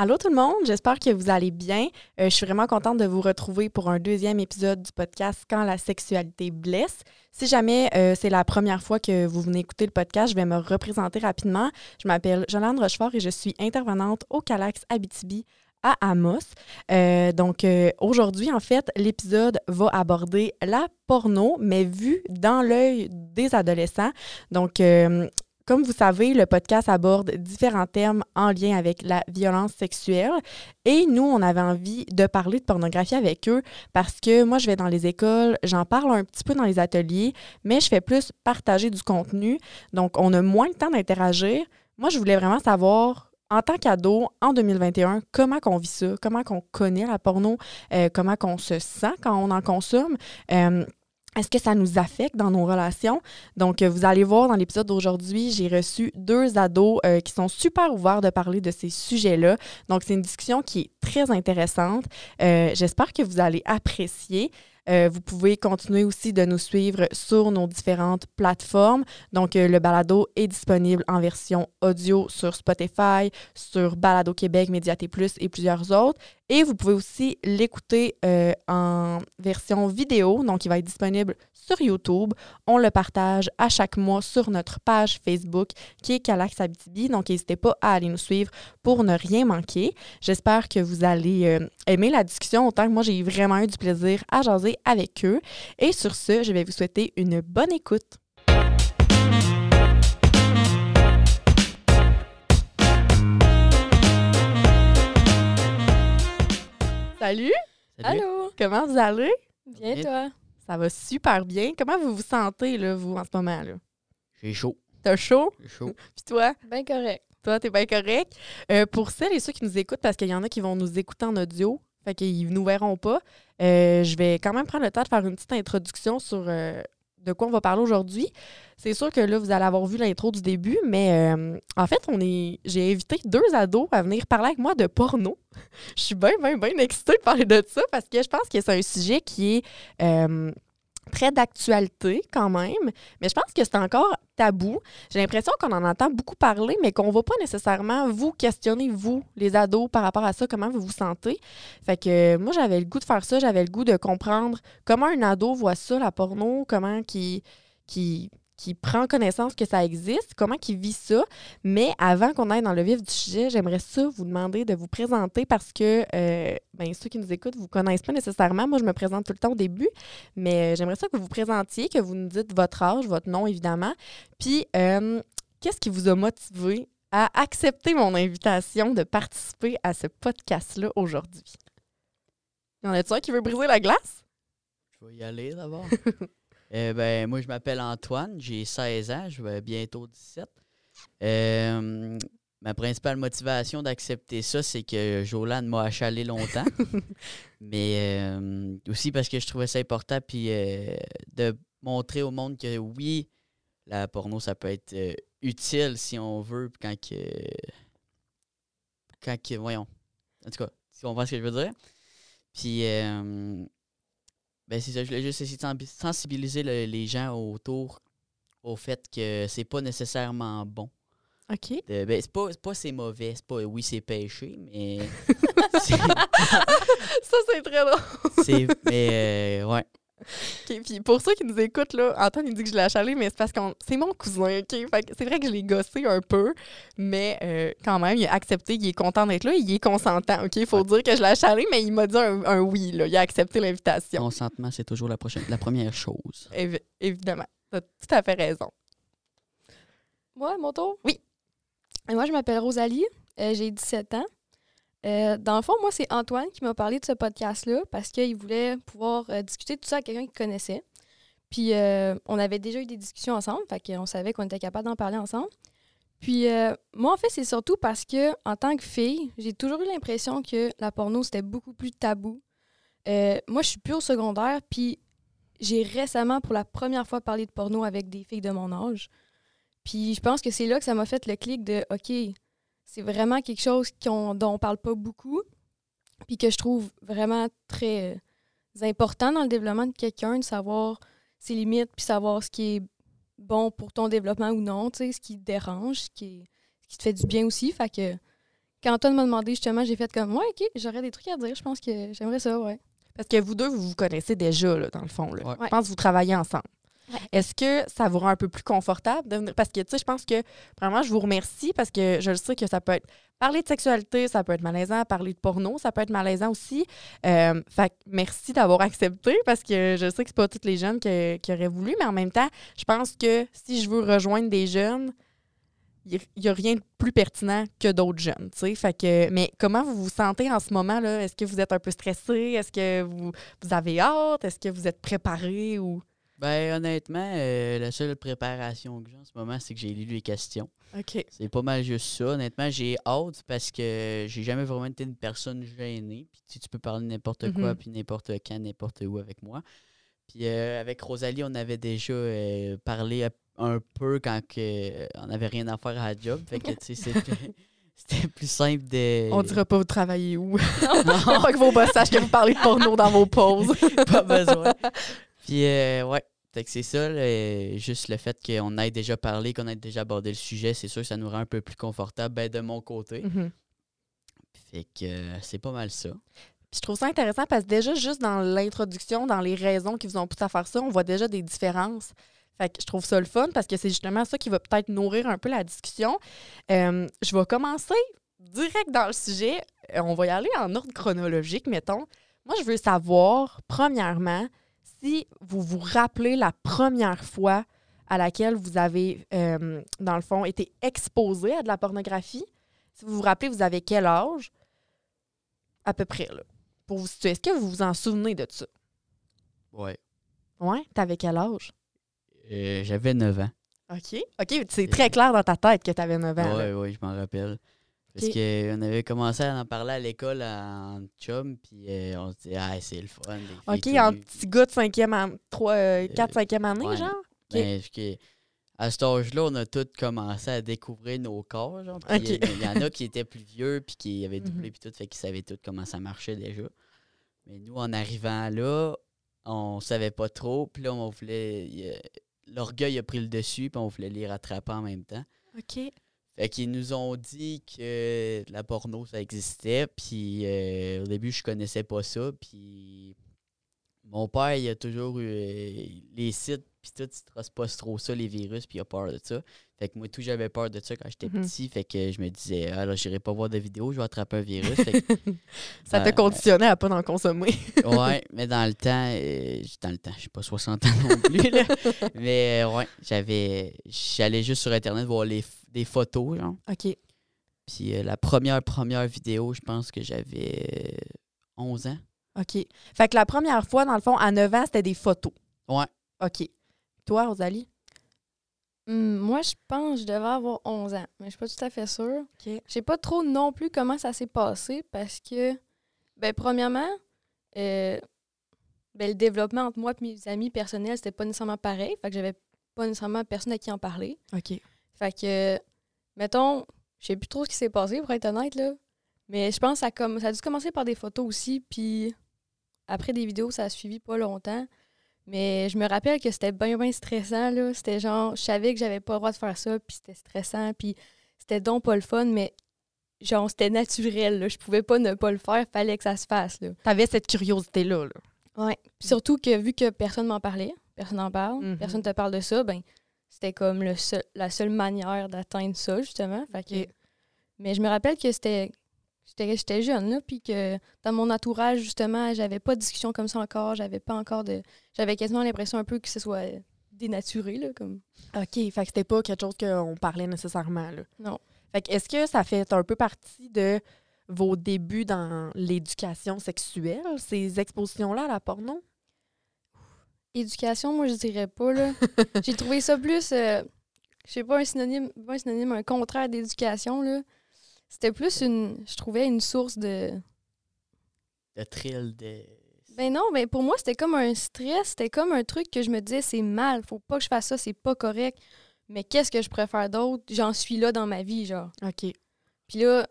Allô tout le monde, j'espère que vous allez bien. Euh, je suis vraiment contente de vous retrouver pour un deuxième épisode du podcast Quand la sexualité blesse. Si jamais euh, c'est la première fois que vous venez écouter le podcast, je vais me représenter rapidement. Je m'appelle Jolande Rochefort et je suis intervenante au Calax Abitibi à Amos. Euh, donc aujourd'hui, en fait, l'épisode va aborder la porno, mais vue dans l'œil des adolescents. Donc comme vous savez, le podcast aborde différents thèmes en lien avec la violence sexuelle et nous, on avait envie de parler de pornographie avec eux parce que moi, je vais dans les écoles, j'en parle un petit peu dans les ateliers, mais je fais plus partager du contenu. Donc, on a moins le temps d'interagir. Moi, je voulais vraiment savoir en tant qu'ado, en 2021, comment qu'on vit ça, comment qu'on connaît la porno, euh, comment qu'on se sent quand on en consomme? Euh, est-ce que ça nous affecte dans nos relations? Donc, euh, vous allez voir dans l'épisode d'aujourd'hui, j'ai reçu deux ados euh, qui sont super ouverts de parler de ces sujets-là. Donc, c'est une discussion qui est très intéressante. Euh, j'espère que vous allez apprécier. Vous pouvez continuer aussi de nous suivre sur nos différentes plateformes. Donc, le balado est disponible en version audio sur Spotify, sur Balado Québec, Médiaté Plus et plusieurs autres. Et vous pouvez aussi l'écouter euh, en version vidéo, donc il va être disponible sur YouTube. On le partage à chaque mois sur notre page Facebook qui est Calax Abitibi. Donc, n'hésitez pas à aller nous suivre pour ne rien manquer. J'espère que vous allez aimer la discussion autant que moi, j'ai vraiment eu du plaisir à jaser avec eux. Et sur ce, je vais vous souhaiter une bonne écoute. Salut! Allô! Comment vous allez? Bien, toi? Ça va super bien. Comment vous vous sentez, là, vous, en ce moment? là? J'ai chaud. T'as chaud? J'ai chaud. Puis toi? Bien correct. Toi, t'es bien correct? Euh, pour celles et ceux qui nous écoutent, parce qu'il y en a qui vont nous écouter en audio, fait qu'ils nous verront pas, euh, je vais quand même prendre le temps de faire une petite introduction sur euh, de quoi on va parler aujourd'hui. C'est sûr que là, vous allez avoir vu l'intro du début, mais euh, en fait, on est. J'ai invité deux ados à venir parler avec moi de porno. je suis bien, bien, bien excitée de parler de ça parce que je pense que c'est un sujet qui est euh, très d'actualité quand même, mais je pense que c'est encore tabou. J'ai l'impression qu'on en entend beaucoup parler, mais qu'on ne va pas nécessairement vous questionner, vous, les ados, par rapport à ça, comment vous vous sentez. Fait que euh, moi, j'avais le goût de faire ça, j'avais le goût de comprendre comment un ado voit ça, la porno, comment qui qui qui prend connaissance que ça existe, comment qu'il vit ça. Mais avant qu'on aille dans le vif du sujet, j'aimerais ça vous demander de vous présenter parce que euh, ben, ceux qui nous écoutent vous connaissent pas nécessairement. Moi, je me présente tout le temps au début, mais euh, j'aimerais ça que vous vous présentiez, que vous nous dites votre âge, votre nom évidemment. Puis, euh, qu'est-ce qui vous a motivé à accepter mon invitation de participer à ce podcast-là aujourd'hui? Y en un qui veut briser la glace? Je vais y aller d'abord. Euh, ben, moi, je m'appelle Antoine, j'ai 16 ans, je vais bientôt 17. Euh, ma principale motivation d'accepter ça, c'est que Jolane m'a achalé longtemps. Mais euh, aussi parce que je trouvais ça important puis de montrer au monde que oui, la porno, ça peut être utile si on veut quand que. Quand que. Voyons. En tout cas, si on voit ce que je veux dire. Puis ben c'est ça, je voulais juste essayer de sensibiliser les gens autour au fait que c'est pas nécessairement bon. OK. ben, c'est pas, pas c'est mauvais, c'est pas oui, c'est péché, mais. ça, c'est très drôle. Mais, euh, ouais. OK, puis pour ceux qui nous écoutent, là, Antoine, il dit que je l'ai achalé, mais c'est parce que c'est mon cousin, OK? c'est vrai que je l'ai gossé un peu, mais euh, quand même, il a accepté, il est content d'être là, il est consentant, OK? Il faut dire que je l'ai achalé, mais il m'a dit un, oui, là. Il a accepté l'invitation. Consentement, c'est toujours la, prochaine, la première chose. évidemment. Tu as tout à fait raison. Moi, mon tour? Oui. Et moi, je m'appelle Rosalie, euh, j'ai 17 ans. Euh, dans le fond, moi, c'est Antoine qui m'a parlé de ce podcast-là parce qu'il voulait pouvoir euh, discuter de tout ça avec quelqu'un qu'il connaissait. Puis, euh, on avait déjà eu des discussions ensemble, fait qu'on savait qu'on était capable d'en parler ensemble. Puis, moi, en fait, c'est surtout parce que, en tant que fille, j'ai toujours eu l'impression que la porno, c'était beaucoup plus tabou. moi, je suis plus au secondaire, puis j'ai récemment, pour la première fois, parlé de porno avec des filles de mon âge. Puis, je pense que c'est là que ça m'a fait le clic de OK, c'est vraiment quelque chose dont on parle pas beaucoup, puis que je trouve vraiment très euh, important dans le développement de quelqu'un, de savoir ses limites, puis savoir ce qui est bon pour ton développement ou non, ce qui te dérange, ce qui, ce qui te fait du bien aussi. Fait que quand Antoine m'a demandé, justement, j'ai fait comme, ouais, OK, j'aurais des trucs à dire. Je pense que j'aimerais ça, ouais. Parce que vous deux, vous vous connaissez déjà, là, dans le fond. Là. Ouais. Je pense que vous travaillez ensemble. Est-ce que ça vous rend un peu plus confortable de venir? Parce que, tu sais, je pense que, vraiment, je vous remercie parce que je le sais que ça peut être parler de sexualité, ça peut être malaisant, parler de porno, ça peut être malaisant aussi. Euh, fait merci d'avoir accepté parce que je sais que c'est pas toutes les jeunes qui auraient voulu, mais en même temps, je pense que si je veux rejoindre des jeunes, il n'y a rien de plus pertinent que d'autres jeunes, tu sais. Fait que, mais comment vous vous sentez en ce moment, là? Est-ce que vous êtes un peu stressé? Est-ce que vous, vous avez hâte? Est-ce que vous êtes préparé ou... Ben, honnêtement, euh, la seule préparation que j'ai en ce moment, c'est que j'ai lu les questions. OK. C'est pas mal juste ça. Honnêtement, j'ai hâte parce que j'ai jamais vraiment été une personne gênée. Puis tu, peux parler n'importe quoi, Mhm. puis n'importe quand, n'importe où avec moi. Puis euh, avec Rosalie, on avait déjà euh, parlé un- peu quand que, on n'avait rien à faire à la job. Fait que, tu sais, c'était- c'était plus simple de... On dira pas vous travaillez où? Non, pas que vos boss sachent que vous parlez de porno dans vos pauses. pas besoin. Puis, euh, ouais. Fait que c'est ça, là, euh, juste le fait qu'on ait déjà parlé, qu'on ait déjà abordé le sujet, c'est sûr que ça nous rend un peu plus confortable, ben, de mon côté. Mhm. Fait que euh, c'est pas mal ça. Puis je trouve ça intéressant parce que déjà, juste dans l'introduction, dans les raisons qui vous ont poussé à faire ça, on voit déjà des différences. Fait que je trouve ça le fun parce que c'est justement ça qui va peut-être nourrir un peu la discussion. Euh, je vais commencer direct dans le sujet. On va y aller en ordre chronologique, mettons. Moi, je veux savoir, premièrement, si vous vous rappelez la première fois à laquelle vous avez, euh, dans le fond, été exposé à de la pornographie. Si vous vous rappelez, vous avez quel âge? À peu près, là. Pour vous situer. Est-ce que vous vous en souvenez de ça? Ouais. Ouais? T'avais quel âge? Euh, J'avais 9 ans. OK. OK, c'est très clair dans ta tête que t'avais 9 ans. là. Ouais, ouais, je m'en rappelle. Parce qu'on avait commencé à en parler à l'école en chum, puis euh, on se disait, ah, c'est le fun. OK, en petit gars de 5e an, 3, 4, 5e année, ouais. genre? Ben, parce que à cet âge-là, on a tous commencé à découvrir nos corps. Genre, Ok. Il y en a qui étaient plus vieux, puis qui avaient doublé, Mhm. puis tout, fait qu'ils savaient tout comment ça marchait déjà. Mais nous, en arrivant là, on savait pas trop, puis là, on voulait. il- euh, L'orgueil a pris le dessus, puis on voulait les rattraper en même temps. OK. Fait qu'ils nous ont dit que la porno, ça existait. Puis euh, au début, je connaissais pas ça. Puis mon père, il a toujours eu euh, les sites, puis tout, il trosse pas trop ça, les virus, puis il a peur de ça. Fait que moi, tout, j'avais peur de ça quand j'étais Mhm. petit. Fait que je me disais, ah là, j'irai pas voir de vidéos, je vais attraper un virus. Fait que, Ça te ben, conditionnait à pas en consommer. ouais, mais dans le temps, euh, dans le temps, je suis pas 60 ans non plus, là. mais euh, ouais, j'avais, j'allais juste sur Internet voir les, des photos, genre. OK. Puis euh, la première, première vidéo, je pense que j'avais euh, 11 ans. OK. Fait que la première fois, dans le fond, à 9 ans, c'était des photos. Ouais. OK. Toi, Rosalie? Hum, moi, je pense que je devais avoir 11 ans, mais je suis pas tout à fait sûre. OK. Je sais pas trop non plus comment ça s'est passé parce que, ben, premièrement, euh, ben, le développement entre moi et mes amis personnels, c'était pas nécessairement pareil. Fait que j'avais pas nécessairement personne à qui en parler. OK. Fait que, mettons, je sais plus trop ce qui s'est passé, pour être honnête, là. Mais je pense que ça, comme, ça a dû commencer par des photos aussi, puis après des vidéos, ça a suivi pas longtemps. Mais je me rappelle que c'était bien, bien stressant, là. C'était genre, je savais que j'avais pas le droit de faire ça, puis c'était stressant, puis c'était donc pas le fun, mais genre, c'était naturel, là. Je pouvais pas ne pas le faire, fallait que ça se fasse, là. T'avais cette curiosité-là. Là. Ouais. Puis surtout que vu que personne m'en parlait, personne n'en parle, Mhm. personne te parle de ça, ben c'était comme le seul- la seule manière d'atteindre ça, justement. Fait que-. Mais je me rappelle que c'était. J'étais jeune, là, puis que dans mon entourage, justement, j'avais pas de discussion comme ça encore. J'avais pas encore de. J'avais quasiment l'impression un peu que ce soit dénaturé, là, comme. OK. Fait que c'était pas quelque chose qu'on parlait nécessairement. Là. Non. Fait que est-ce que ça fait un peu partie de vos débuts dans l'éducation sexuelle, ces expositions-là à la porno? Éducation, moi, je dirais pas, là. J'ai trouvé ça plus. euh, je sais pas, un synonyme, pas un synonyme, un contraire d'éducation, là. C'était plus une. Je trouvais une source de. De thrill, de. Ben non, mais pour moi, c'était comme un stress. C'était comme un truc que je me disais, c'est mal, faut pas que je fasse ça, c'est pas correct. Mais qu'est-ce que je préfère d'autre? J'en suis là dans ma vie, genre. OK. Puis là,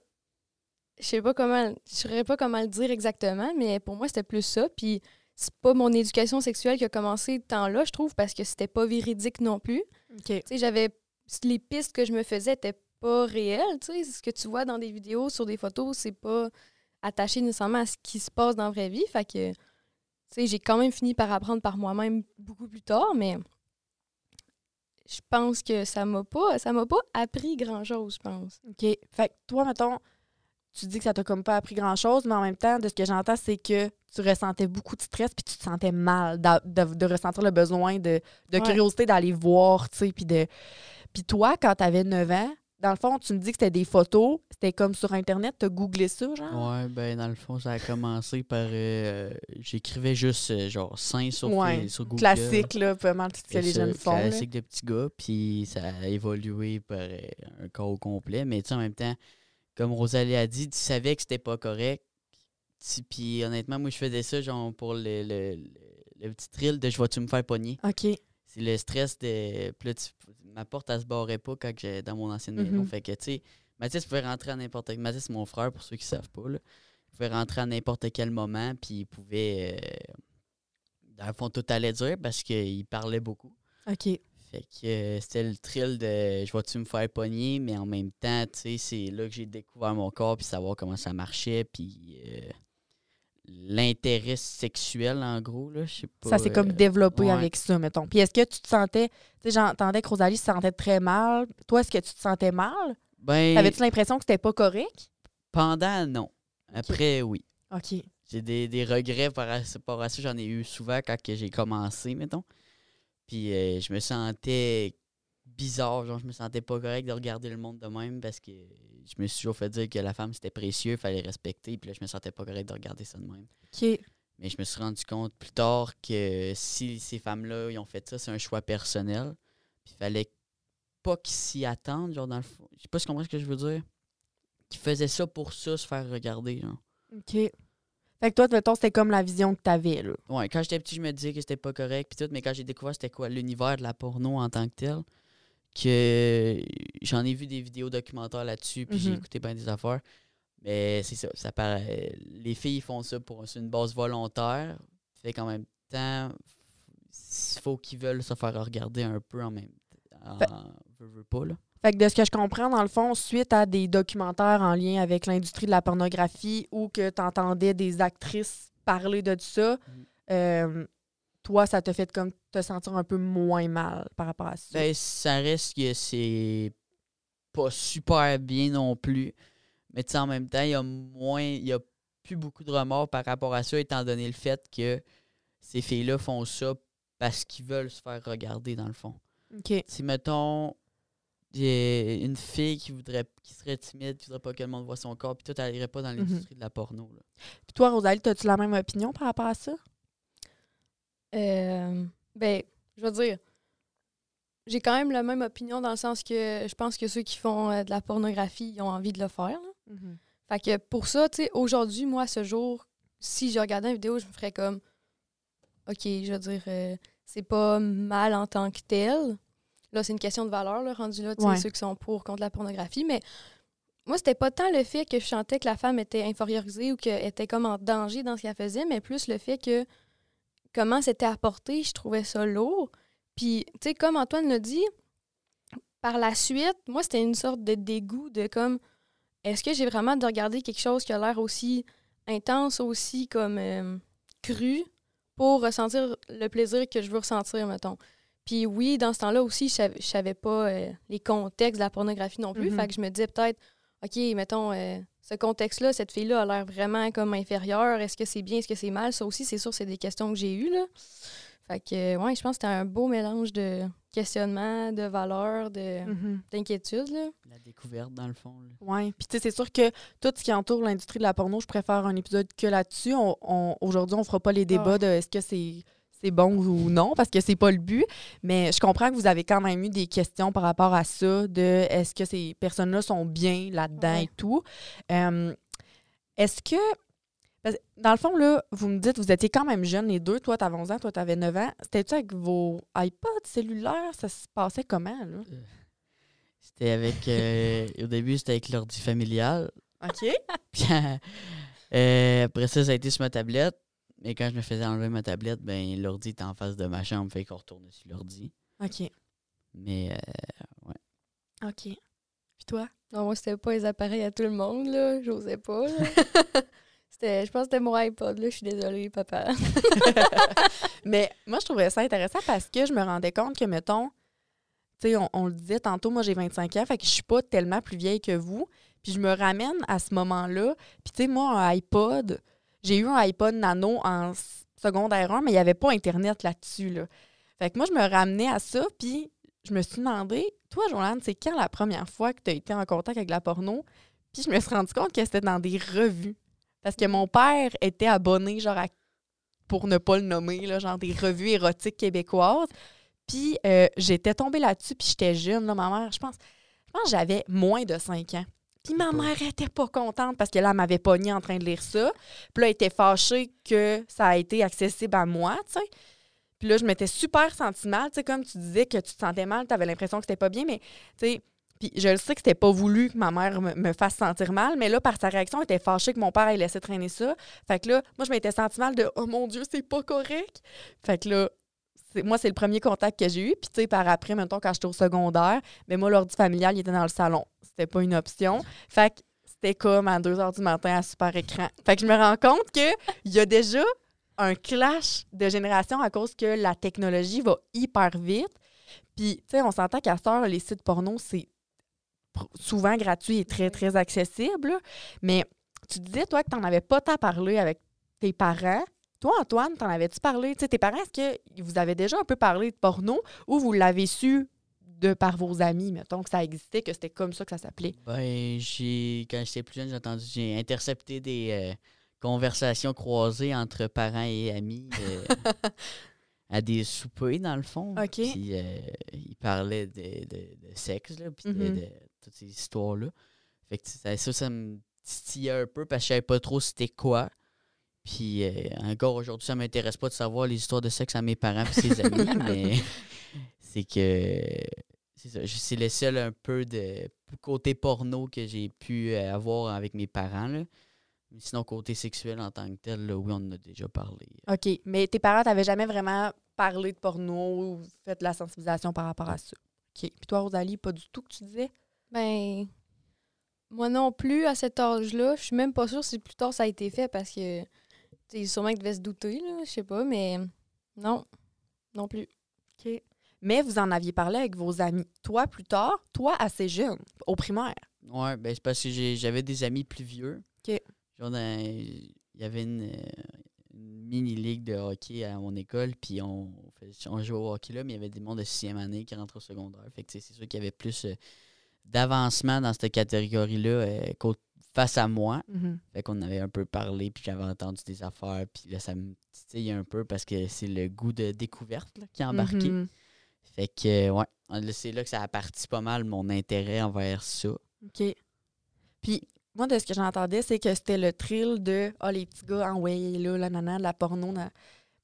je sais pas comment, je saurais pas comment le dire exactement, mais pour moi, c'était plus ça. Puis c'est pas mon éducation sexuelle qui a commencé tant là, je trouve, parce que c'était pas véridique non plus. OK. Tu sais, j'avais. Les pistes que je me faisais étaient pas réel, tu sais. Ce que tu vois dans des vidéos, sur des photos, c'est pas attaché nécessairement à ce qui se passe dans la vraie vie. Fait que, tu sais, j'ai quand même fini par apprendre par moi-même beaucoup plus tard, mais je pense que ça m'a pas ça m'a pas appris grand-chose, je pense. OK. Fait que toi, mettons, tu dis que ça t'a comme pas appris grand-chose, mais en même temps, de ce que j'entends, c'est que tu ressentais beaucoup de stress puis tu te sentais mal de, de ressentir le besoin de, de Ouais. curiosité d'aller voir, tu sais, puis de... Puis toi, quand t'avais 9 ans, dans le fond, tu me dis que c'était des photos, c'était comme sur Internet, t'as googlé ça, genre? Ouais, ben dans le fond, ça a commencé par. euh, J'écrivais juste euh, genre 5 sur, Ouais, sur Google. Classique, là, mal tout ce que les jeunes font. là. Classique de petits gars, puis ça a évolué par euh, un corps au complet. Mais tu sais, en même temps, comme Rosalie a dit, tu savais que c'était pas correct. Tu- Puis honnêtement, moi, je faisais ça genre pour le, le, le- le petit thrill de je vais-tu me faire pogner. OK. C'est le stress de. Puis là, tu- ma porte, elle se barrait pas quand j'étais dans mon ancienne maison. Mhm. Fait que, tu sais, Mathis pouvait rentrer à n'importe quel. Mathis, c'est mon frère, pour ceux qui savent pas. Là. Il pouvait rentrer à n'importe quel moment, puis il pouvait. euh, dans le fond, tout allait dire parce qu'il parlait beaucoup. OK. Fait que euh, c'était le thrill de je vais-tu me faire pogner, mais en même temps, tu sais, c'est là que j'ai découvert mon corps puis savoir comment ça marchait, puis euh, l'intérêt sexuel, en gros, là, je sais pas. Ça s'est comme euh, développé ouais. avec ça, mettons. Puis est-ce que tu te sentais... Tu sais, j'entendais que Rosalie se sentait très mal. Toi, est-ce que tu te sentais mal? Ben, T'avais-tu l'impression que c'était pas correct? pendant, non. Après, oui. OK. J'ai des, des regrets par rapport à ça. J'en ai eu souvent quand j'ai commencé, mettons. Puis euh, je me sentais bizarre, genre je me sentais pas correct de regarder le monde de même parce que je me suis toujours fait dire que la femme c'était précieux, fallait respecter, puis là je me sentais pas correct de regarder ça de même. OK. Mais je me suis rendu compte plus tard que si ces femmes-là ils ont fait ça, c'est un choix personnel. Puis il fallait pas qu'ils s'y attendent, genre dans le fond. Je sais pas si tu comprends ce que je veux dire. Qu'ils faisaient ça pour ça, se faire regarder, genre. OK. Fait que toi, mettons, c'était comme la vision que t'avais, là. Ouais, quand j'étais petit, je me disais que c'était pas correct puis tout, mais quand j'ai découvert c'était quoi l'univers de la porno en tant que tel, que j'en ai vu des vidéos documentaires là-dessus, puis j'ai Mhm. écouté bien des affaires. Mais c'est ça, ça paraît. Les filles font ça pour sur une base volontaire. Fait qu'en même temps, il faut qu'ils veulent se faire regarder un peu en même temps. Fait- Veux, veux pas, là. Fait que de ce que je comprends, dans le fond, suite à des documentaires en lien avec l'industrie de la pornographie ou que tu entendais des actrices parler de ça, Mhm. euh, toi, ça t'a fait comme te sentir un peu moins mal par rapport à ça? Ben, ça reste que c'est pas super bien non plus. Mais tu sais, en même temps, il y a moins. Il y a plus beaucoup de remords par rapport à ça, étant donné le fait que ces filles-là font ça parce qu'ils veulent se faire regarder, dans le fond. OK. Si, mettons, j'ai une fille qui voudrait qui serait timide, qui voudrait pas que le monde voit son corps, puis toi, t'allirais pas dans Mhm. l'industrie de la porno. Là. Puis toi, Rosalie, as-tu la même opinion par rapport à ça? Euh, ben, je veux dire, j'ai quand même la même opinion dans le sens que je pense que ceux qui font euh, de la pornographie, ils ont envie de le faire. là. Fait que pour ça, tu sais, aujourd'hui, moi, ce jour, si je regardais une vidéo, je me ferais comme, OK, je veux dire, euh, c'est pas mal en tant que tel. Là, c'est une question de valeur, là, rendu là, tu sais, Ouais. ceux qui sont pour ou contre la pornographie. Mais moi, c'était pas tant le fait que je sentais que la femme était infériorisée ou qu'elle était comme en danger dans ce qu'elle faisait, mais plus le fait que comment c'était apporté, je trouvais ça lourd. Puis, tu sais, comme Antoine l'a dit, par la suite, moi, c'était une sorte de dégoût de comme, est-ce que j'ai vraiment de regarder quelque chose qui a l'air aussi intense, aussi comme euh, cru, pour ressentir le plaisir que je veux ressentir, mettons. Puis oui, dans ce temps-là aussi, je savais, je savais pas euh, les contextes de la pornographie non plus. Mhm. Fait que je me disais peut-être, OK, mettons, euh, ce contexte-là, cette fille-là a l'air vraiment comme inférieure. Est-ce que c'est bien, est-ce que c'est mal? Ça aussi, c'est sûr, c'est des questions que j'ai eues, là. Fait que, euh, ouais, je pense que c'était un beau mélange de questionnement, de valeurs, de, Mhm. d'inquiétude, là. La découverte, dans le fond. Oui. Puis, tu sais, c'est sûr que tout ce qui entoure l'industrie de la porno, je préfère un épisode que là-dessus. On, on- Aujourd'hui, on fera pas les débats Ah. de est-ce que c'est c'est bon ou non, parce que c'est pas le but. Mais je comprends que vous avez quand même eu des questions par rapport à ça, de est-ce que ces personnes-là sont bien là-dedans Ouais. et tout. Euh, est-ce que. Dans le fond, là, vous me dites, vous étiez quand même jeunes, les deux. Toi, t'avais 11 ans, toi, t'avais 9 ans. C'était-tu avec vos iPods cellulaires? Ça se passait comment, là? C'était avec. euh, au début, c'était avec l'ordi familial. OK. Puis euh, après ça, ça a été sur ma tablette. Mais quand je me faisais enlever ma tablette, ben l'ordi était en face de ma chambre, fait qu'on retournait sur l'ordi. OK. Mais euh, OK. Puis toi? Non, moi, c'était pas les appareils à tout le monde, là. J'osais pas, là. C'était, je pense que c'était mon iPod, là. Je suis désolée, papa. Mais moi, je trouvais ça intéressant parce que je me rendais compte que, mettons, tu sais, on, on le disait tantôt, moi, j'ai 25 ans, fait que je suis pas tellement plus vieille que vous. Puis je me ramène à ce moment-là. Puis, tu sais, moi, un iPod, j'ai eu un iPod Nano en secondaire 1, mais il n'y avait pas Internet là-dessus, là. Fait que moi, je me ramenais à ça, puis je me suis demandé, toi, Joanne, c'est quand la première fois que tu as été en contact avec la porno? Puis je me suis rendu compte que c'était dans des revues. Parce que mon père était abonné, genre, pour ne pas le nommer, là, genre des revues érotiques québécoises. Puis euh, j'étais tombée là-dessus, puis j'étais jeune, ma mère, je pense, je pense que j'avais moins de 5 ans. Puis ma mère était pas contente parce que là, elle m'avait pogné en train de lire ça. Puis là, elle était fâchée que ça a été accessible à moi, tu sais. Puis là, je m'étais super senti mal, tu sais, comme tu disais que tu te sentais mal, tu avais l'impression que c'était pas bien, mais tu sais, puis je le sais que c'était pas voulu que ma mère me, me fasse sentir mal, mais là, par sa réaction, elle était fâchée que mon père ait laissé traîner ça. Fait que là, moi, je m'étais senti mal de « Oh mon Dieu, c'est pas correct! » Fait que là, c'est- moi, c'est le premier contact que j'ai eu. Puis, tu sais, par après, mettons, quand j'étais au secondaire, mais moi, l'ordi familial, il était dans le salon. C'était pas une option. Fait que c'était comme à 2 h du matin à super écran. Fait que je me rends compte qu'il y a déjà un clash de génération à cause que la technologie va hyper vite. Puis, tu sais, on s'entend qu'à cette heure, les sites porno, c'est souvent gratuit et très, très accessible. Mais tu disais, toi, que tu n'en avais pas tant parlé avec tes parents. Toi, Antoine, t'en avais-tu parlé? Tu sais, tes parents, est-ce que vous avez déjà un peu parlé de porno ou vous l'avez su de par vos amis, mettons, que ça existait, que c'était comme ça que ça s'appelait? Ben, j'ai quand j'étais plus jeune, j'ai entendu, j'ai intercepté des euh, conversations croisées entre parents et amis euh, à des soupers, dans le fond. OK. Puis euh, ils parlaient de, de- de sexe, là, puis de, Mhm. de toutes ces histoires-là. Fait que ça, ça, ça me titillait un peu parce que je savais pas trop c'était quoi. Puis euh, encore aujourd'hui, ça m'intéresse pas de savoir les histoires de sexe à mes parents et ses amis, mais c'est que c'est ça. je- C'est le seul un peu de côté porno que j'ai pu euh, avoir avec mes parents. Là. Sinon, côté sexuel en tant que tel, là, oui, on en a déjà parlé. OK. Mais tes parents t'avaient jamais vraiment parlé de porno ou fait de la sensibilisation par rapport à ça? OK. Puis toi, Rosalie, pas du tout que tu disais? Ben, moi non plus, à cet âge-là. Je suis même pas sûre si plus tard ça a été fait parce que, tu sais, sûrement qu'ils devaient se douter, là. Je sais pas, mais non. Non plus. OK. Mais vous en aviez parlé avec vos amis. Toi, plus tard, toi, assez jeune, au primaire. Ouais, ben c'est parce que j'avais des amis plus vieux. OK. Genre, il y avait une, une mini-ligue de hockey à mon école, puis on, on jouait au hockey là, mais il y avait des mondes de sixième année qui rentraient au secondaire. Fait que c'est sûr qu'il y avait plus euh, d'avancement dans cette catégorie-là euh, qu'au- face à moi. Fait qu'on avait un peu parlé, puis j'avais entendu des affaires, puis là, ça me titille un peu parce que c'est le goût de découverte là, qui est embarqué. Mhm. Fait que, ouais, c'est là que ça a parti pas mal mon intérêt envers ça. OK. Puis, moi, de ce que j'entendais, c'est que c'était le thrill de « Ah, les petits gars, en ouais, là, la nana, de la porno. na-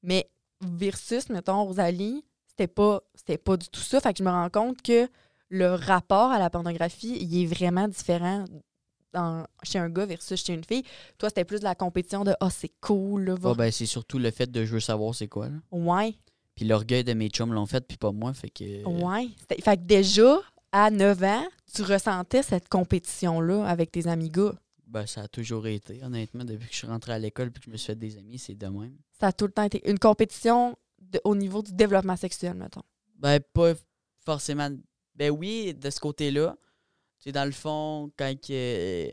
Mais versus, mettons, Rosalie, c'était pas, c'était pas du tout ça. Fait que je me rends compte que le rapport à la pornographie, il est vraiment différent chez un gars versus chez une fille. Toi, c'était plus de la compétition de « Ah, c'est cool, là, va. Ben, c'est surtout le fait de je veux savoir c'est quoi. Là. Ouais, Puis l'orgueil de mes chums l'ont fait, puis pas moi. Fait que. ouais. Fait que déjà, à 9 ans, tu ressentais cette compétition-là avec tes amis gars. Ben, ça a toujours été, honnêtement. Depuis que je suis rentré à l'école puis que je me suis fait des amis, c'est de même. Ça a tout le temps été une compétition de- au niveau du développement sexuel, mettons. Ben, pas forcément. Ben oui, de ce côté-là. Tu sais, dans le fond, quand que, euh,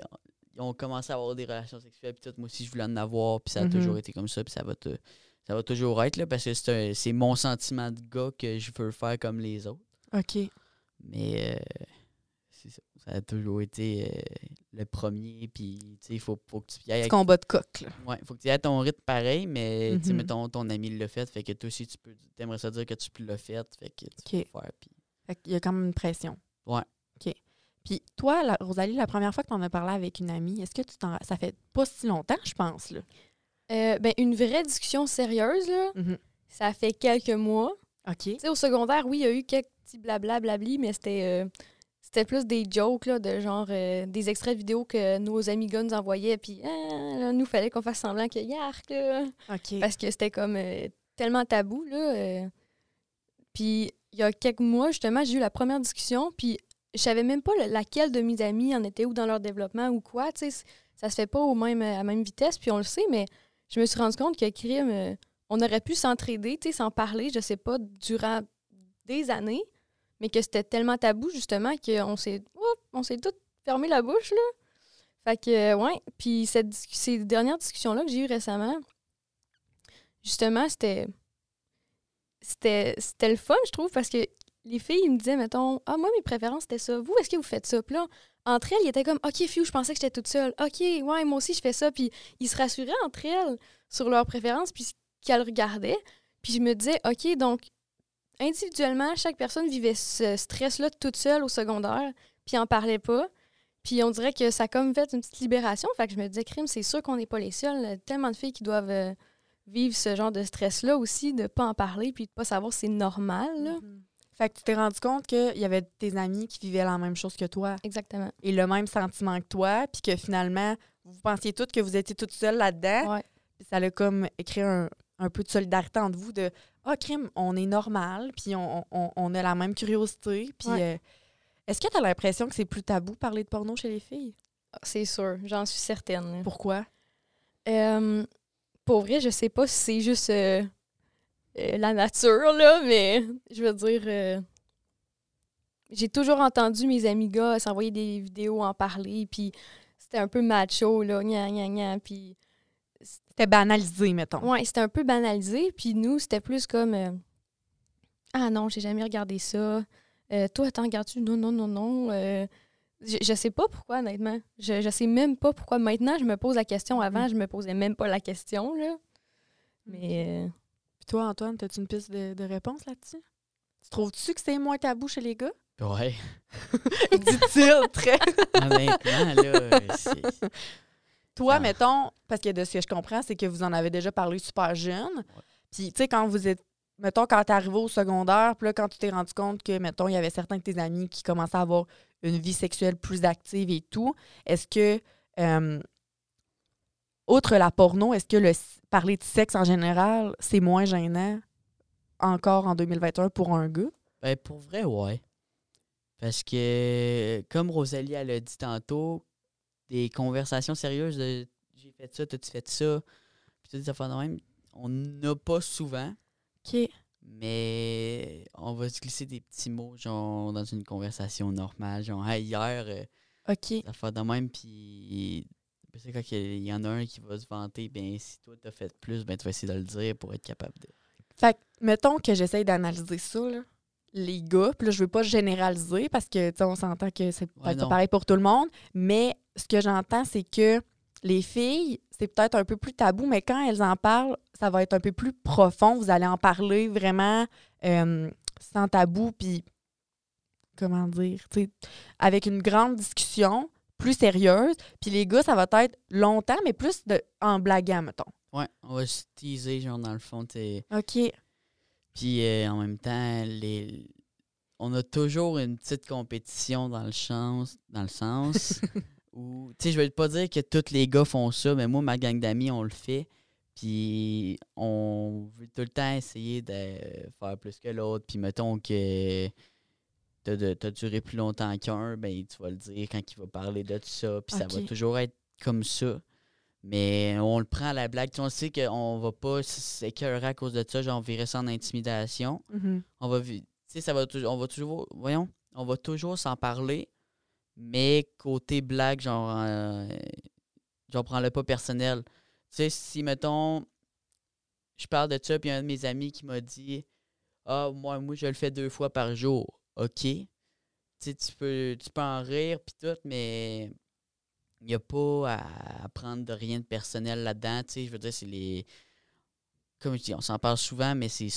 ils ont commencé à avoir des relations sexuelles, puis tout, moi aussi, je voulais en avoir, puis ça a Mhm. toujours été comme ça, puis ça va, te- ça va toujours être, là, parce que c'est mon sentiment de gars que je veux faire comme les autres. OK. Mais euh, c'est ça. Ça a toujours été euh, le premier, puis il faut, faut que tu y ailles avec combat de coq, là. Ouais, faut que tu aies ton rythme pareil, mais sais, Mhm. mettons, ton ami l'a fait, fait que toi aussi, tu peux, t'aimerais ça dire que tu l'as fait, fait que tu peux faire. Puis, Fait qu'il y a quand même une pression. Ouais. OK. Puis toi, la- Rosalie, la première fois que tu en as parlé avec une amie, est-ce que tu t'en... Ça fait pas si longtemps, je pense, là? Euh, ben, une vraie discussion sérieuse, là, Mhm. ça fait quelques mois. OK. Tu sais, au secondaire, oui, il y a eu quelques petits blabla blabli, mais c'était euh, c'était plus des jokes, là, de genre euh, des extraits de vidéos que nos amis gars nous envoyaient, puis ah, là, nous, fallait qu'on fasse semblant que yark, là. OK. parce que c'était comme tellement tabou, là. Puis il y a quelques mois, justement, j'ai eu la première discussion, puis je savais même pas le- laquelle de mes amis en était où dans leur développement ou quoi. Tu sais, ça se fait pas au même, à la même vitesse, puis on le sait, mais je me suis rendu compte que crime, euh, on aurait pu s'entraider, tu sais, s'en parler, je sais pas, durant des années, mais que c'était tellement tabou, justement, qu'on s'est Oup! on s'est tout fermé la bouche, là. Fait que, euh, ouais. Puis cette ces dernières discussions-là que j'ai eues récemment, justement, c'était. C'était c'était le fun, je trouve, parce que les filles, ils me disaient, mettons, ah, moi, mes préférences, c'était ça. Vous, est-ce que vous faites ça? Puis là, entre elles, ils étaient comme, OK, Fiu, je pensais que j'étais toute seule. OK, ouais, moi aussi, je fais ça. Puis ils se rassuraient entre elles sur leurs préférences, puis qu'elles regardaient. Puis je me disais, OK, donc, individuellement, chaque personne vivait ce stress-là toute seule au secondaire, puis en parlait pas. Puis on dirait que ça a comme fait une petite libération. Fait que je me disais, crime, c'est sûr qu'on n'est pas les seuls. A tellement de filles qui doivent euh, vivre ce genre de stress-là aussi, de pas en parler, puis de pas savoir si c'est normal. là. Mhm. Fait que tu t'es rendu compte qu'il y avait tes amis qui vivaient la même chose que toi Exactement. et le même sentiment que toi, puis que finalement, vous pensiez toutes que vous étiez toutes seules là-dedans. Ouais. Puis ça a comme créé un, un peu de solidarité entre vous de Ah, crime, on est normal, puis on, on- on a la même curiosité. Puis Ouais. euh, est-ce que tu as l'impression que c'est plus tabou parler de porno chez les filles? Ah, C'est sûr, j'en suis certaine. Pourquoi? Euh, pour vrai, je sais pas si c'est juste euh, euh, la nature, là, mais je veux dire, euh, j'ai toujours entendu mes amis gars s'envoyer des vidéos, en parler, puis c'était un peu macho, là, gna gna gna, puis C'était banalisé, mettons. ouais, c'était un peu banalisé, puis nous, c'était plus comme euh, Ah non, j'ai jamais regardé ça. Toi, t'en regardes-tu? Non, non, non, non. Je, je sais pas pourquoi, honnêtement. Je, je sais même pas pourquoi. Maintenant, je me pose la question. Avant, je me posais même pas la question, là. Mais. Toi, Antoine, as-tu une piste de, de réponse là-dessus? Tu trouves-tu que c'est moins tabou chez les gars? Ouais. Dit-il très. Honnêtement, là, c'est. Toi, Ah. mettons, parce que de ce que je comprends, c'est que vous en avez déjà parlé super jeune. Puis, tu sais, quand vous êtes. Mettons, quand t'es arrivé au secondaire, puis là, quand tu t'es rendu compte que, mettons, il y avait certains de tes amis qui commençaient à avoir une vie sexuelle plus active et tout, est-ce que, euh, outre la porno, est-ce que le parler de sexe en général, c'est moins gênant encore en 2021 pour un gars? Ben, pour vrai, ouais. Parce que, comme Rosalie, elle a dit tantôt, des conversations sérieuses de j'ai fait ça, t'as-tu fait ça, puis toutes des affaires de même, on n'a pas souvent, OK. mais on va se glisser des petits mots, genre, dans une conversation normale, genre, hey, hier, euh, OK. des affaires de même, puis. C'est quand il y en a un qui va se vanter, ben si toi t'as fait plus, ben tu vas essayer de le dire pour être capable de. Fait que, mettons que j'essaye d'analyser ça, là. Les gars, puis là, je veux pas généraliser parce que, tu on s'entend que c'est Ouais, pas pareil pour tout le monde, mais ce que j'entends, c'est que les filles, c'est peut-être un peu plus tabou, mais quand elles en parlent, ça va être un peu plus profond. Vous allez en parler vraiment euh, sans tabou, puis comment dire, tu sais, avec une grande discussion plus sérieuse. Puis les gars, ça va être longtemps, mais plus de, en blaguant, mettons. Ouais, on va se teaser, genre, dans le fond, t'es. OK. Puis euh, en même temps, les... on a toujours une petite compétition dans le sens, dans le sens où, tu sais, je vais pas dire que tous les gars font ça, mais moi, ma gang d'amis, on le fait. Puis on veut tout le temps essayer de faire plus que l'autre. Puis mettons que t'as de- t'as duré plus longtemps qu'un, ben tu vas le dire quand il va parler de ça. Puis ça va toujours être comme ça. Mais on le prend à la blague. Tu sais, on sait qu'on va pas s'écœurer à cause de ça, genre virer ça en intimidation. Mhm. On va, ça va toujours, on va toujours, voyons, on va toujours s'en parler, mais côté blague, genre, euh, genre prends-le pas personnel. Tu sais, si mettons, je parle de ça, puis un de mes amis qui m'a dit, ah, moi, moi, je le fais deux fois par jour. OK. Tu peux, tu peux en rire, puis tout, mais il n'y a pas à, à prendre de rien de personnel là-dedans. Tu sais, je veux dire, c'est les. Comme je dis, on s'en parle souvent, mais c'est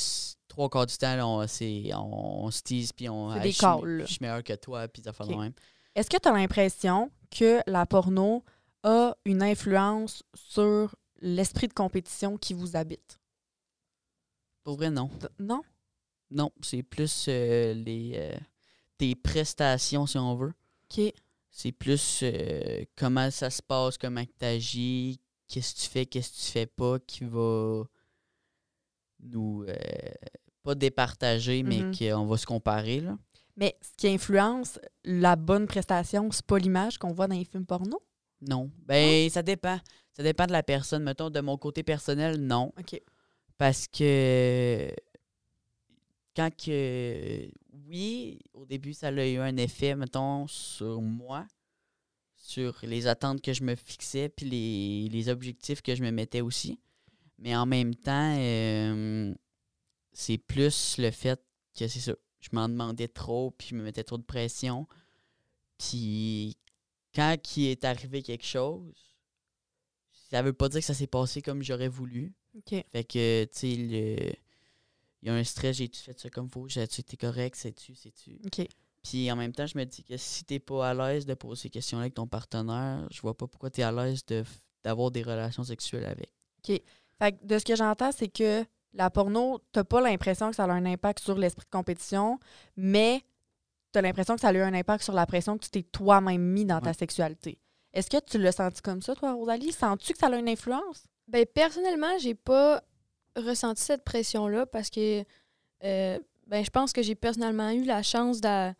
trois quarts du temps, là, on, c'est- on, on se tease, puis on. Ah, des je suis me- calls, là. Je suis meilleur que toi, puis ça fait de Ok. même. Est-ce que tu as l'impression que la porno a une influence sur l'esprit de compétition qui vous habite? Pour vrai, non. Non? Non, c'est plus euh, les. euh, tes prestations, si on veut. OK. C'est plus euh, comment ça se passe, comment tu agis, qu'est-ce que tu fais, qu'est-ce que tu fais pas qui va nous. pas départager, mais Mhm. qu'on va se comparer. Là. Mais ce qui influence la bonne prestation, c'est pas l'image qu'on voit dans les films porno? Non. Ben, ça dépend. Ça dépend de la personne. Mettons, de mon côté personnel, non. OK. Parce que quand que oui, au début, ça a eu un effet, mettons, sur moi, sur les attentes que je me fixais, puis les, les objectifs que je me mettais aussi. Mais en même temps, euh, c'est plus le fait que c'est ça. Je m'en demandais trop, puis je me mettais trop de pression. Puis quand il est arrivé quelque chose, ça veut pas dire que ça s'est passé comme j'aurais voulu. Fait que, tu sais, le- il y a un stress, j'ai-tu fait ça comme faut, j'ai-tu été correct, sais-tu, sais-tu? OK. Puis en même temps, je me dis que si t'es pas à l'aise de poser ces questions-là avec ton partenaire, je vois pas pourquoi t'es à l'aise de d'avoir des relations sexuelles avec. Fait que de ce que j'entends, c'est que la porno, t'as pas l'impression que ça a un impact sur l'esprit de compétition, mais t'as l'impression que ça a eu un impact sur la pression que tu t'es toi-même mis dans ta sexualité. Est-ce que tu l'as senti comme ça, toi, Rosalie? Sens-tu que ça a une influence? Ben, personnellement, j'ai pas ressenti cette pression-là parce que euh, ben, je pense que j'ai personnellement eu la chance d'a-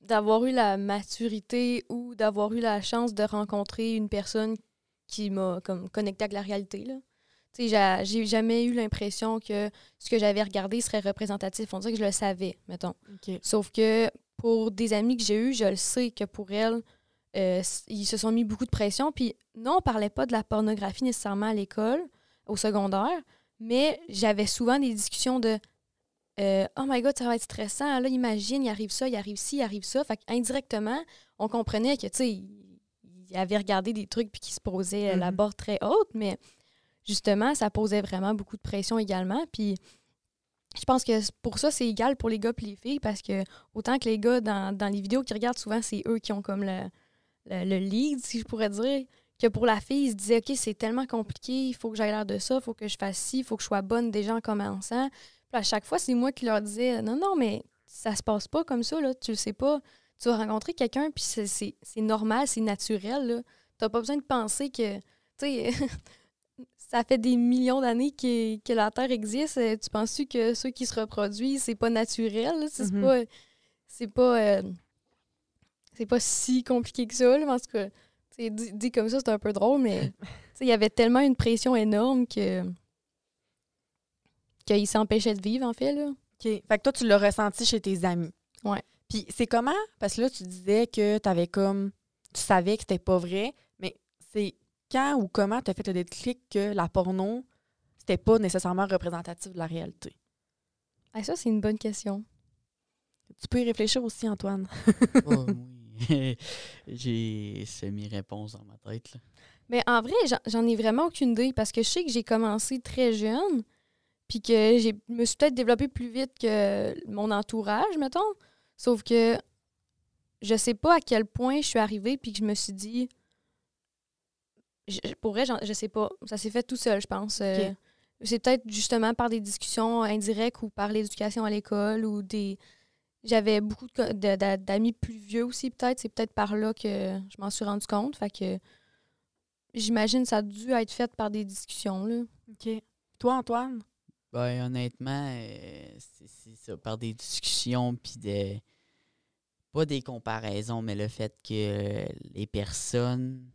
d'avoir eu la maturité ou d'avoir eu la chance de rencontrer une personne qui m'a comme connecté avec la réalité. Là. J'ai jamais eu l'impression que ce que j'avais regardé serait représentatif. On dirait que je le savais, mettons. Sauf que pour des amis que j'ai eus, je le sais que pour elles, euh, ils se sont mis beaucoup de pression. Puis non, on parlait pas de la pornographie nécessairement à l'école, au secondaire, mais j'avais souvent des discussions de euh, Oh my god, ça va être stressant. Là, imagine, il arrive ça, il arrive ci, il arrive ça. Fait indirectement, on comprenait que, tu sais, il avait regardé des trucs puis qu'il se posait euh, la Mhm. barre très haute, mais justement, ça posait vraiment beaucoup de pression également. Puis je pense que pour ça, c'est égal pour les gars et les filles parce que autant que les gars, dans, dans les vidéos qu'ils regardent, souvent, c'est eux qui ont comme le, le, le lead, si je pourrais dire. Que pour la fille, ils se disaient, OK, c'est tellement compliqué, il faut que j'aille l'air de ça, il faut que je fasse ci, il faut que je sois bonne déjà en commençant. Puis à chaque fois, c'est moi qui leur disais, non, non, mais ça se passe pas comme ça, là, tu le sais pas. Tu vas rencontrer quelqu'un, puis c'est- c'est c'est normal, c'est naturel, là. T'as pas besoin de penser que, tu sais, ça fait des millions d'années que, que la Terre existe. Euh, Tu penses-tu que ceux qui se reproduisent, c'est pas naturel? C'est Mhm. pas. C'est pas. euh, c'est pas si compliqué que ça, là, en tout cas. Tu sais, Dit, dit comme ça, c'est un peu drôle, mais tu sais, il y avait tellement une pression énorme que. qu'il s'empêchait de vivre, en fait, là. OK. Fait que toi, tu l'as ressenti chez tes amis. Ouais. Puis c'est comment? Parce que là, tu disais que tu avais comme. Tu savais que c'était pas vrai, mais c'est quand ou comment tu as fait le déclic que la porno, c'était pas nécessairement représentatif de la réalité? Ah, ça, c'est une bonne question. Tu peux y réfléchir aussi, Antoine. Oh, oui. J'ai semi-réponse dans ma tête. Là. Mais en vrai, j'en- ai vraiment aucune idée parce que je sais que j'ai commencé très jeune, puis que j'ai me suis peut-être développée plus vite que mon entourage, mettons. Sauf que je sais pas à quel point je suis arrivée, puis que je me suis dit. Je, je- pour vrai, j'en- je sais pas. Ça s'est fait tout seul, je pense. Euh. C'est peut-être justement par des discussions indirectes ou par l'éducation à l'école ou des. J'avais beaucoup d'amis plus vieux aussi, peut-être. C'est peut-être par là que je m'en suis rendu compte. Fait que j'imagine que ça a dû être fait par des discussions. Là. OK. Toi, Antoine? Ben, honnêtement, euh, c'est ça, par des discussions, puis de. Pas des comparaisons, mais le fait que les personnes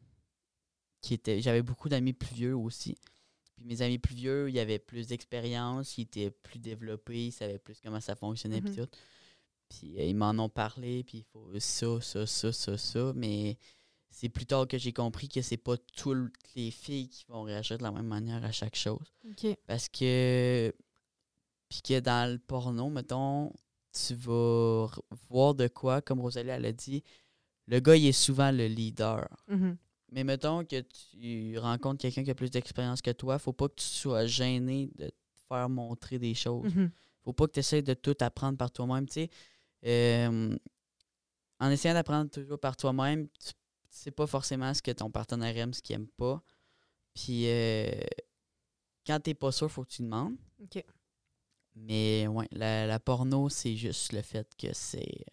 qui étaient. J'avais beaucoup d'amis plus vieux aussi. Puis mes amis plus vieux, ils avaient plus d'expérience, ils étaient plus développés, ils savaient plus comment ça fonctionnait, puis Mhm. tout. Puis euh, ils m'en ont parlé, puis il faut ça, ça, ça, ça, ça. Mais c'est plus tard que j'ai compris que c'est pas toutes les filles qui vont réagir de la même manière à chaque chose. Parce que. Puis que dans le porno, mettons, tu vas voir de quoi, comme Rosalie elle a dit, le gars, il est souvent le leader. Mhm. Mais mettons que tu rencontres quelqu'un qui a plus d'expérience que toi, faut pas que tu sois gêné de te faire montrer des choses. Mhm. Faut pas que tu essaies de tout apprendre par toi-même. Tu sais, euh, en essayant d'apprendre toujours par toi-même, tu sais pas forcément ce que ton partenaire aime, ce qu'il aime pas. Puis euh, quand t'es pas sûr, faut que tu demandes. OK. Mais ouais, la, la porno, c'est juste le fait que c'est.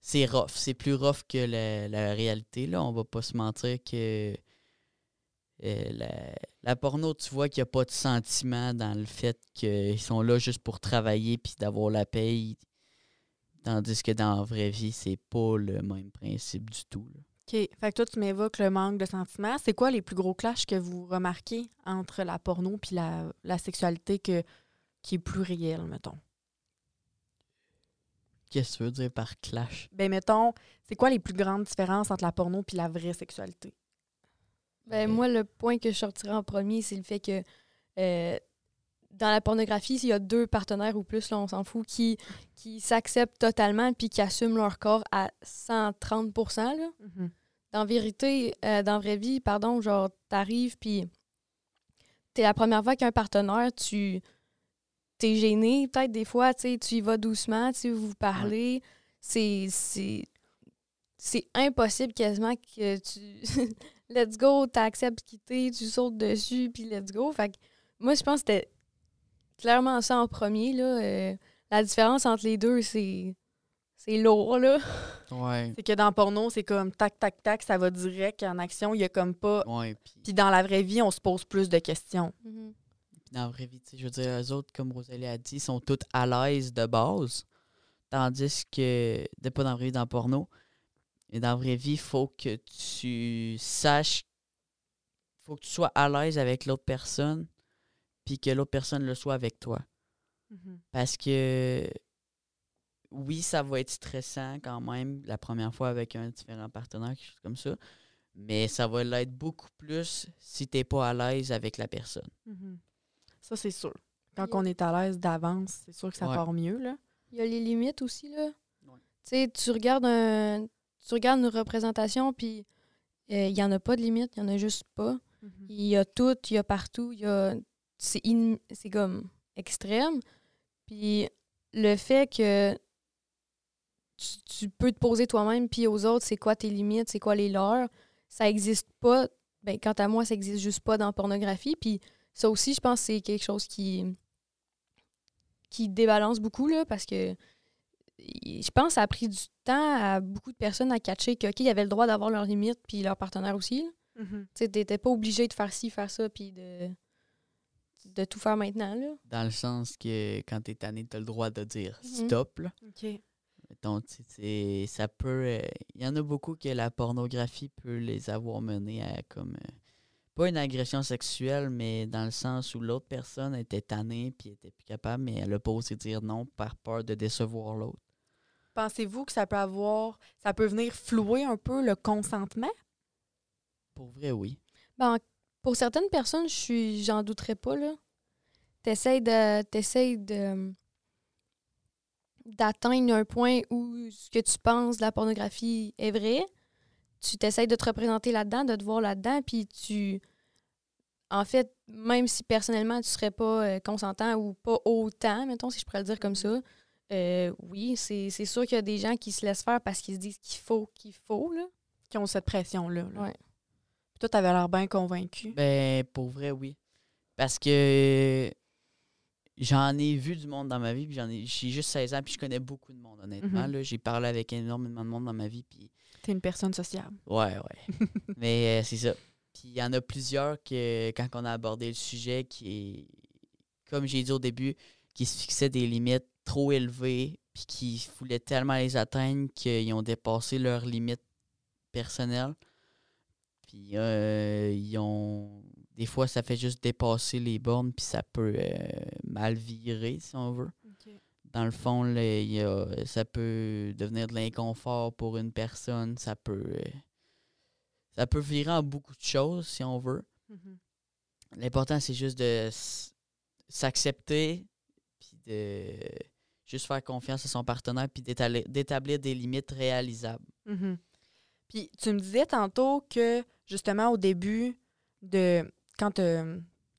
C'est rough. C'est plus rough que la, la réalité. Là. On va pas se mentir que. euh, la, la porno, tu vois qu'il n'y a pas de sentiment dans le fait qu'ils sont là juste pour travailler puis d'avoir la paye Tandis que dans la vraie vie, c'est pas le même principe du tout. là. OK. Fait que toi, tu m'évoques le manque de sentiments. C'est quoi les plus gros clashs que vous remarquez entre la porno puis la, la sexualité que, qui est plus réelle, mettons? Qu'est-ce que tu veux dire par clash? Ben, mettons, c'est quoi les plus grandes différences entre la porno puis la vraie sexualité? Ben, moi, le point que je sortirais en premier, c'est le fait que euh, dans la pornographie, s'il y a deux partenaires ou plus, là, on s'en fout, qui, qui s'acceptent totalement puis qui assument leur corps à 130 là. Dans vérité, euh, dans vraie vie, pardon, genre, t'arrives puis t'es la première fois qu'un partenaire, tu t'es gêné, peut-être des fois, tu sais, tu y vas doucement, tu sais, vous parlez. C'est. C'est c'est impossible quasiment que tu. let's go, t'acceptes quitter, tu sautes dessus, puis let's go. Fait que moi, je pense que c'était clairement ça en premier, là. Euh, la différence entre les deux, c'est. C'est lourd, là. Ouais. C'est que dans le porno, c'est comme tac, tac, tac, ça va direct en action. Il y a comme pas. Ouais, puis Puis dans la vraie vie, on se pose plus de questions. Mhm. dans la vraie vie, tu sais, je veux dire, eux autres, comme Rosalie a dit, sont toutes à l'aise de base. Tandis que, de pas dans la vraie vie, dans le porno, et dans la vraie vie, il faut que tu saches, faut que tu sois à l'aise avec l'autre personne, puis que l'autre personne le soit avec toi. Parce que, oui, ça va être stressant quand même la première fois avec un différent partenaire, quelque chose comme ça. Mais ça va l'être beaucoup plus si t'es pas à l'aise avec la personne. Mhm. Ça, c'est sûr. Quand on est à l'aise d'avance, c'est sûr que ça Ouais. part mieux, là. Il y a les limites aussi, là. Ouais. Tu sais, tu regardes un. Tu regardes une représentation, puis euh, il y en a pas de limite, il y en a juste pas. Il y a tout, il y a partout, il y a. C'est in- c'est comme extrême. Puis le fait que tu, tu peux te poser toi-même, puis aux autres, c'est quoi tes limites, c'est quoi les leurs, ça existe pas. Ben, quant à moi, ça existe juste pas dans la pornographie. Puis ça aussi, je pense que c'est quelque chose qui qui débalance beaucoup, là, parce que je pense que ça a pris du temps à beaucoup de personnes à catcher que, OK, ils avaient le droit d'avoir leurs limites, puis leur partenaire aussi. Mhm. Tu sais, t'étais pas obligé de faire ci, faire ça, puis de, de tout faire maintenant, là. Dans le sens que quand t'es tanné, t'as le droit de dire Mhm. stop. Là. OK. Mettons, ça peut. euh, Il y en a beaucoup que la pornographie peut les avoir menés à comme. euh, pas une agression sexuelle, mais dans le sens où l'autre personne était tannée puis était plus capable, mais elle a pas osé dire non par peur de décevoir l'autre. Pensez-vous que ça peut avoir. Ça peut venir flouer un peu le consentement? Pour vrai, oui. Ben, pour certaines personnes, je suis, j'en douterais pas, là. T'essayes de, t'essayes de, d'atteindre un point où ce que tu penses de la pornographie est vrai. Tu t'essayes de te représenter là-dedans, de te voir là-dedans, puis tu... En fait, même si personnellement, tu serais pas euh, consentant ou pas autant, mettons, si je pourrais le dire comme ça, euh, oui, c'est, c'est sûr qu'il y a des gens qui se laissent faire parce qu'ils se disent qu'il faut, qu'il faut, là. Qui ont cette pression-là. là. Ouais. Toi, t'avais l'air bien convaincu. Ben, pour vrai, oui. Parce que j'en ai vu du monde dans ma vie, puis j'en ai j'ai juste 16 ans, puis je connais beaucoup de monde, honnêtement. Mhm. là. J'ai parlé avec énormément de monde dans ma vie, puis T'es une personne sociable. Ouais, ouais. Mais euh, c'est ça. Puis il y en a plusieurs que, quand on a abordé le sujet, qui comme j'ai dit au début, qui se fixaient des limites trop élevées, puis qui voulaient tellement les atteindre qu'ils ont dépassé leurs limites personnelles. Puis euh, ils ont. Des fois, ça fait juste dépasser les bornes, puis ça peut euh, mal virer, si on veut dans le fond, là, il y a- ça peut devenir de l'inconfort pour une personne. Ça peut, euh, ça peut virer en beaucoup de choses, si on veut. Mhm. L'important, c'est juste de s'accepter, puis de juste faire confiance à son partenaire, puis d'établir des limites réalisables. Mhm. Puis tu me disais tantôt que justement au début de quand tu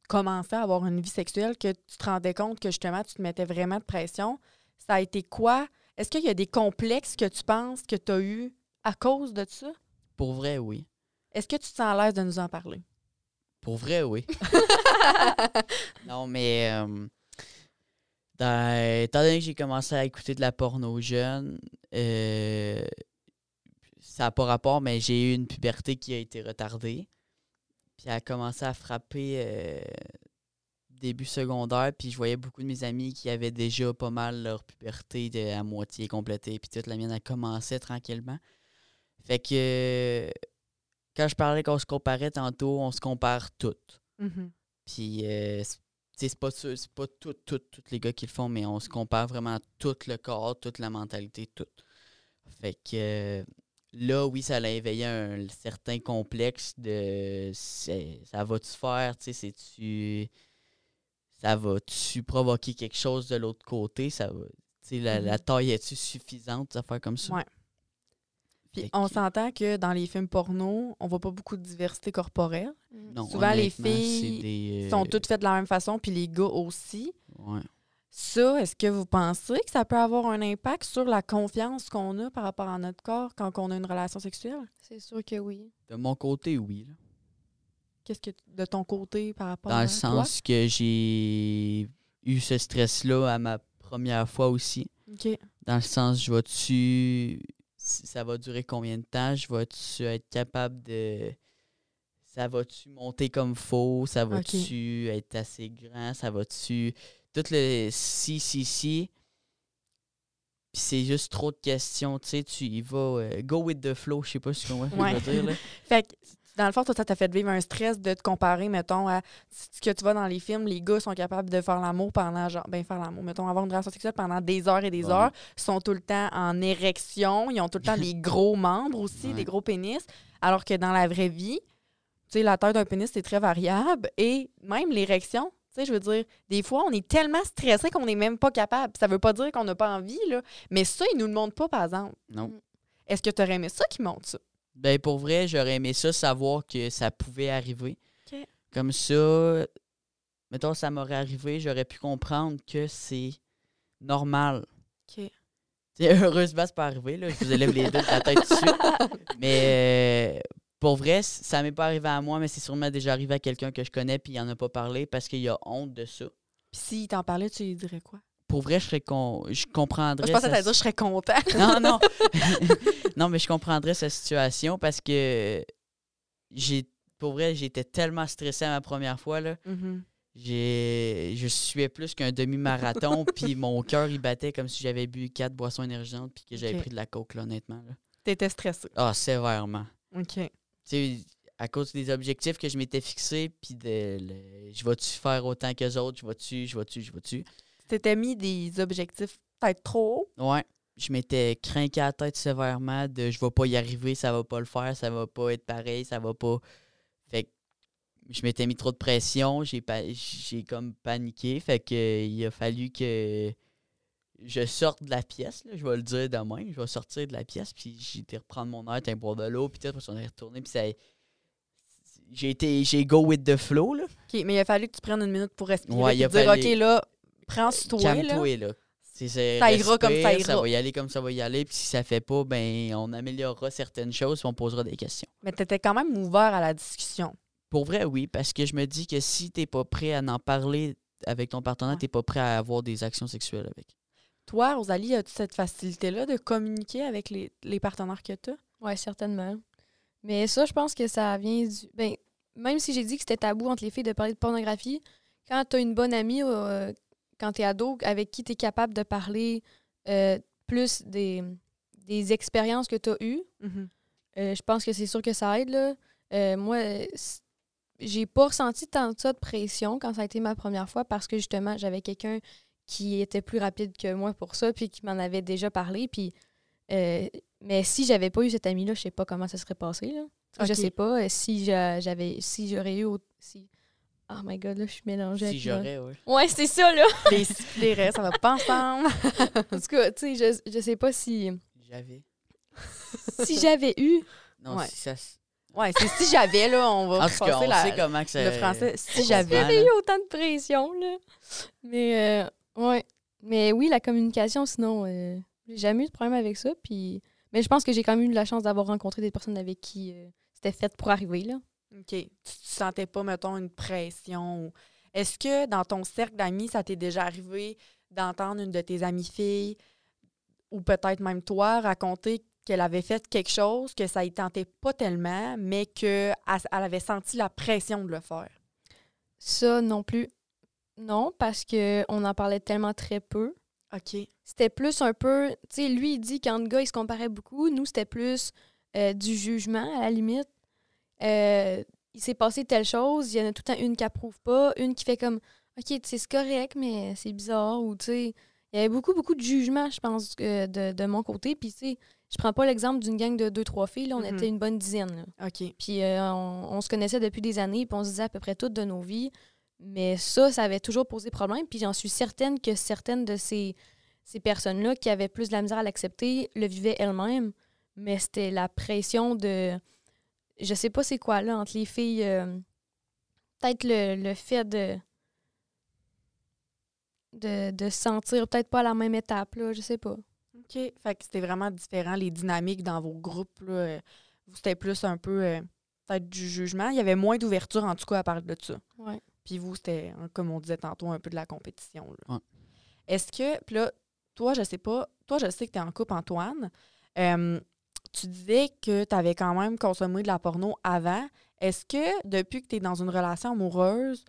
commençais à avoir une vie sexuelle, que tu te rendais compte que justement tu te mettais vraiment de pression. Ça a été quoi? Est-ce qu'il y a des complexes que tu penses que tu as eu à cause de ça? Pour vrai, oui. Est-ce que tu te sens à l'aise de nous en parler? Pour vrai, oui. non, mais euh, dans- étant donné que j'ai commencé à écouter de la porno jeune, euh, ça n'a pas rapport, mais j'ai eu une puberté qui a été retardée. Puis elle a commencé à frapper euh, début secondaire, puis je voyais beaucoup de mes amis qui avaient déjà pas mal leur puberté de, à moitié complétée, puis toute la mienne a commencé tranquillement. Fait que quand je parlais qu'on se comparait tantôt, on se compare toutes. Mhm. Puis euh, c'est- pas pas tout, tout, tous les gars qui le font, mais on se compare vraiment tout le corps, toute la mentalité, tout. Fait que là, oui, ça l'a éveillé un certain complexe de ça va-tu faire, tu sais, c'est-tu. Ça va-tu provoquer quelque chose de l'autre côté? Ça va. La, la Mhm. taille est-tu suffisante, des affaires comme ça? Ouais. Puis on s'entend que dans les films porno, on voit pas beaucoup de diversité corporelle. Non, souvent, les filles des, Ils sont euh, toutes faites de la même façon, puis les gars aussi. ouais. Ça, est-ce que vous pensez que ça peut avoir un impact sur la confiance qu'on a par rapport à notre corps quand on a une relation sexuelle? C'est sûr que oui. De mon côté, oui. Qu'est-ce que de ton côté par rapport Dans à le toi? sens que j'ai eu ce stress-là à ma première fois aussi. OK. Dans le sens, je vais-tu. Ça va durer combien de temps? Je vais-tu être capable de. Ça va-tu monter comme faux? Ça va-tu être assez grand? Ça va-tu. Tout le si, si, si. Puis c'est juste trop de questions. Tu sais, tu y vas. euh, go with the flow. Je sais pas si tu comprends ce Ouais. je veux dire. Là. Fait que, dans le fond, toi, ça t'a fait vivre un stress de te comparer, mettons, à ce que tu vois dans les films, les gars sont capables de faire l'amour pendant, genre, ben, faire l'amour, mettons, avoir une relation sexuelle pendant des heures et des Ouais. heures, sont tout le temps en érection, ils ont tout le temps des gros membres aussi, Ouais. des gros pénis, alors que dans la vraie vie, tu sais, la taille d'un pénis, c'est très variable, et même l'érection, tu sais, je veux dire, des fois, on est tellement stressé qu'on n'est même pas capable. Ça veut pas dire qu'on n'a pas envie, là, mais ça, ils nous le montrent pas, par exemple. Non. Est-ce que tu aurais aimé ça qu'ils montrent ça? Ben pour vrai, j'aurais aimé ça savoir que ça pouvait arriver. OK. Comme ça, mettons, ça m'aurait arrivé, j'aurais pu comprendre que c'est normal. OK. T'sais, heureusement, c'est pas arrivé, là. Je vous élève les deux de la tête dessus. Mais euh, pour vrai, ça m'est pas arrivé à moi, mais c'est sûrement déjà arrivé à quelqu'un que je connais puis il en a pas parlé parce qu'il a honte de ça. Puis s'il t'en parlait, tu lui dirais quoi? Pour vrai, je serais con... je comprendrais. Je pensais que sa dire je serais content. non, non. non, mais je comprendrais sa situation parce que j'ai pour vrai, j'étais tellement stressé à ma première fois. Là. Mhm. J'ai, je suais plus qu'un demi-marathon, puis mon cœur, il battait comme si j'avais bu quatre boissons énergisantes, puis que j'avais pris de la coke, là, honnêtement. Là. T'étais stressé. Ah, sévèrement. OK. Tu sais, à cause des objectifs que je m'étais fixés, puis de le- je vais-tu faire autant que autres, je vais-tu, je vais-tu, je vais-tu? T'étais mis des objectifs peut-être trop hauts? Ouais. Je m'étais craqué à la tête sévèrement de je vais pas y arriver, ça va pas le faire, ça va pas être pareil, ça va pas. Fait que je m'étais mis trop de pression, j'ai pa- j'ai comme paniqué, fait que il a fallu que je sorte de la pièce, là, je vais le dire demain, je vais sortir de la pièce, puis j'ai été reprendre mon air, un boire de l'eau, puis tout, puis on est retourné, puis ça j'ai été j'ai go with the flow là. OK, mais il a fallu que tu prennes une minute pour respirer Ouais, il a dire fallu- OK, là, prends sur toi, là. Là. C'est- c'est- Ça ira comme ça respire, ira. Ça va y aller comme ça va y aller. Puis si ça fait pas, ben on améliorera certaines choses puis on posera des questions. Mais t'étais quand même ouvert à la discussion. Pour vrai, oui, parce que je me dis que si t'es pas prêt à en parler avec ton partenaire, Ouais. t'es pas prêt à avoir des actions sexuelles avec. Toi, Rosalie, as-tu cette facilité-là de communiquer avec les, les partenaires que tu as? Oui, certainement. Mais ça, je pense que ça vient du. Ben, même si j'ai dit que c'était tabou entre les filles de parler de pornographie, quand tu as une bonne amie, euh, quand tu es ado, avec qui tu es capable de parler euh, plus des, des expériences que tu as eues, euh, je pense que c'est sûr que ça aide. Là. Moi, j'ai pas ressenti tant de ça de pression quand ça a été ma première fois parce que justement, j'avais quelqu'un qui était plus rapide que moi pour ça, puis qui m'en avait déjà parlé. Puis, euh, mais si j'avais pas eu cet ami-là, je sais pas comment ça serait passé. Là. Je sais pas euh, si j'a- j'avais si j'aurais eu au- si Oh my god, là, je suis mélangée. Si j'aurais, oui. Ouais, c'est ça, là. Les sifflets, ça va pas ensemble. en tout cas, tu sais, je, je sais pas si. J'avais. Si j'avais eu. Non, Ouais. si ça. Ouais, c'est si j'avais, là, on va En tout cas, on la- sait comment que ça. le français. Si j'avais. eu autant de pression, là. Mais, euh, ouais. Mais oui, la communication, sinon, euh, j'ai jamais eu de problème avec ça. Puis... Mais je pense que j'ai quand même eu la chance d'avoir rencontré des personnes avec qui euh, c'était fait pour arriver, là. OK. Tu, tu sentais pas, mettons, une pression. Est-ce que dans ton cercle d'amis, ça t'est déjà arrivé d'entendre une de tes amies filles ou peut-être même toi raconter qu'elle avait fait quelque chose, que ça ne tentait pas tellement, mais qu'elle elle avait senti la pression de le faire? Ça non plus. Non, parce que on en parlait tellement très peu. OK. C'était plus un peu. Tu sais, lui, il dit qu'en gars, il se comparait beaucoup. Nous, c'était plus euh, du jugement, à la limite. Euh, il s'est passé telle chose, il y en a tout le temps une qui approuve pas, une qui fait comme OK, tu sais, c'est correct, mais c'est bizarre. Ou, tu sais, il y avait beaucoup, beaucoup de jugement, je pense, euh, de, de mon côté. Puis, tu sais, je prends pas l'exemple d'une gang de deux, trois filles. Là, on Mhm. était une bonne dizaine. là. OK. Puis on, on se connaissait depuis des années, puis on se disait à peu près toutes de nos vies. Mais ça, ça avait toujours posé problème. Puis j'en suis certaine que certaines de ces, ces personnes-là qui avaient plus de la misère à l'accepter le vivaient elles-mêmes. Mais c'était la pression de. Je sais pas c'est quoi là entre les filles. euh, peut-être le, le fait de. De, de se sentir peut-être pas à la même étape, là, je sais pas. OK. Fait que c'était vraiment différent, les dynamiques dans vos groupes. Là. Euh, Vous, c'était plus un peu euh, peut-être du jugement. Il y avait moins d'ouverture, en tout cas, à parler de ça. Ouais. Puis vous, c'était, hein, comme on disait tantôt, un peu de la compétition. là. Ouais. Est-ce que, puis là, toi, je sais pas, toi, je sais que tu es en couple, Antoine. Euh, tu disais que tu avais quand même consommé de la porno avant. Est-ce que, depuis que tu es dans une relation amoureuse,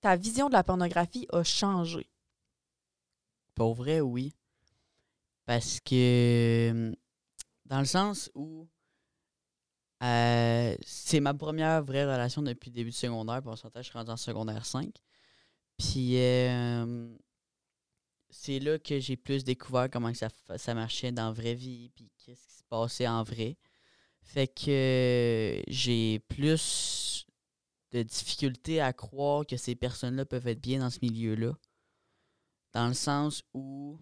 ta vision de la pornographie a changé? Pour vrai, oui. Parce que, dans le sens où euh, c'est ma première vraie relation depuis le début de secondaire, s'entend, je suis rendu en secondaire 5. Puis, euh, c'est là que j'ai plus découvert comment ça, ça marchait dans la vraie vie, puis qu'est-ce qui se passait en vrai. Fait que j'ai plus de difficulté à croire que ces personnes-là peuvent être bien dans ce milieu-là dans le sens où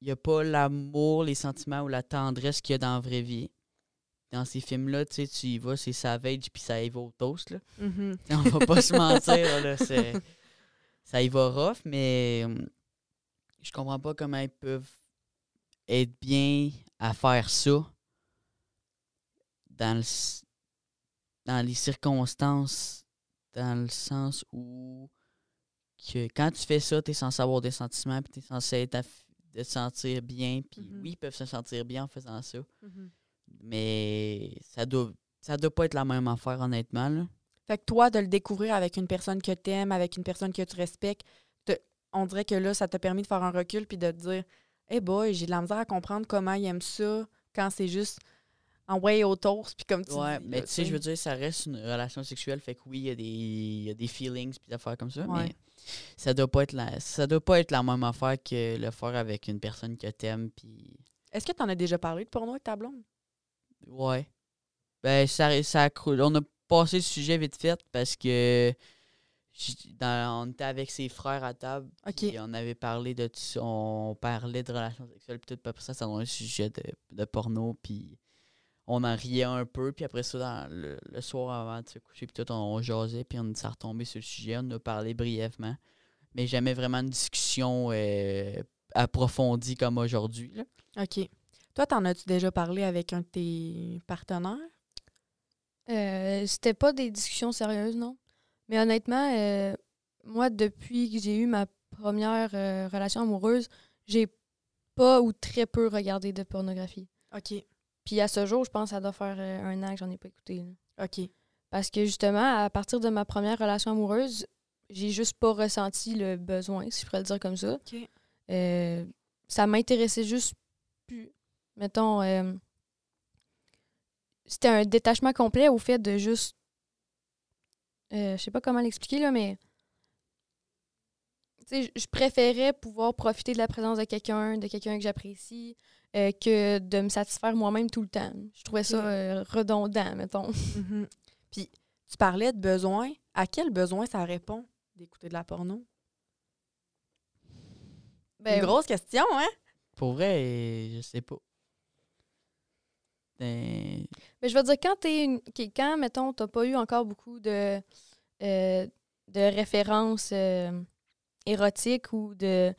il n'y a pas l'amour, les sentiments ou la tendresse qu'il y a dans la vraie vie. Dans ces films-là, tu sais, tu y vas, c'est savage puis ça y va au toast. Là. Mhm. On va pas se mentir, là, c'est- ça y va rough, mais hum, je comprends pas comment ils peuvent être bien à faire ça dans, le, dans les circonstances, dans le sens où que quand tu fais ça, tu es censé avoir des sentiments, puis tu es censé être te sentir bien, puis Mhm. oui, ils peuvent se sentir bien en faisant ça, Mhm. Mais ça doit, ça doit pas être la même affaire, honnêtement. Là. Fait que toi, de le découvrir avec une personne que tu aimes, avec une personne que tu respectes, te- on dirait que là, ça t'a permis de faire un recul puis de te dire Hey boy, j'ai de la misère à comprendre comment il aime ça quand c'est juste en way au toast, puis comme tu Ouais, dis. mais tu sais, je veux dire, ça reste une relation sexuelle, fait que oui, il y a des, y a des feelings puis des affaires comme ça, Ouais. mais ça doit pas être la, ça doit pas être la même affaire que le faire avec une personne que t'aimes, puis Est-ce que tu en as déjà parlé de porno avec ta blonde? Ouais. Ben, ça, ça on a passé le sujet vite fait parce que dans- on était avec ses frères à table, OK. puis on avait parlé de tout ça, on parlait de relations sexuelles, puis tout, après ça, ça un sujet de, de porno, puis on en riait un peu, puis après ça, dans le, le soir avant de se coucher, puis tout, on, on jasait, puis on s'est retombé sur le sujet, on a parlé brièvement, mais jamais vraiment une discussion euh, approfondie comme aujourd'hui. OK. Toi, t'en as-tu déjà parlé avec un de tes partenaires? Euh, C'était pas des discussions sérieuses, non. Mais honnêtement, euh, moi, depuis que j'ai eu ma première euh, relation amoureuse, j'ai pas ou très peu regardé de pornographie. OK. Puis à ce jour, je pense que ça doit faire euh, un an que j'en ai pas écouté. là. OK. Parce que justement, à partir de ma première relation amoureuse, j'ai juste pas ressenti le besoin, si je pourrais le dire comme ça. OK. Euh, ça m'intéressait juste plus. Mettons, euh, c'était un détachement complet au fait de juste. euh, je sais pas comment l'expliquer, là, mais. Tu sais, je- préférais pouvoir profiter de la présence de quelqu'un, de quelqu'un que j'apprécie, euh, que de me satisfaire moi-même tout le temps. Je trouvais ça euh, redondant, mettons. Mhm. Puis, tu parlais de besoin. À quel besoin ça répond d'écouter de la porno? Ben, Une grosse question, hein? Pour vrai, je sais pas. Mais je veux dire, quand t'es une. quand, mettons, t'as pas eu encore beaucoup de, euh, de références euh, érotiques ou de.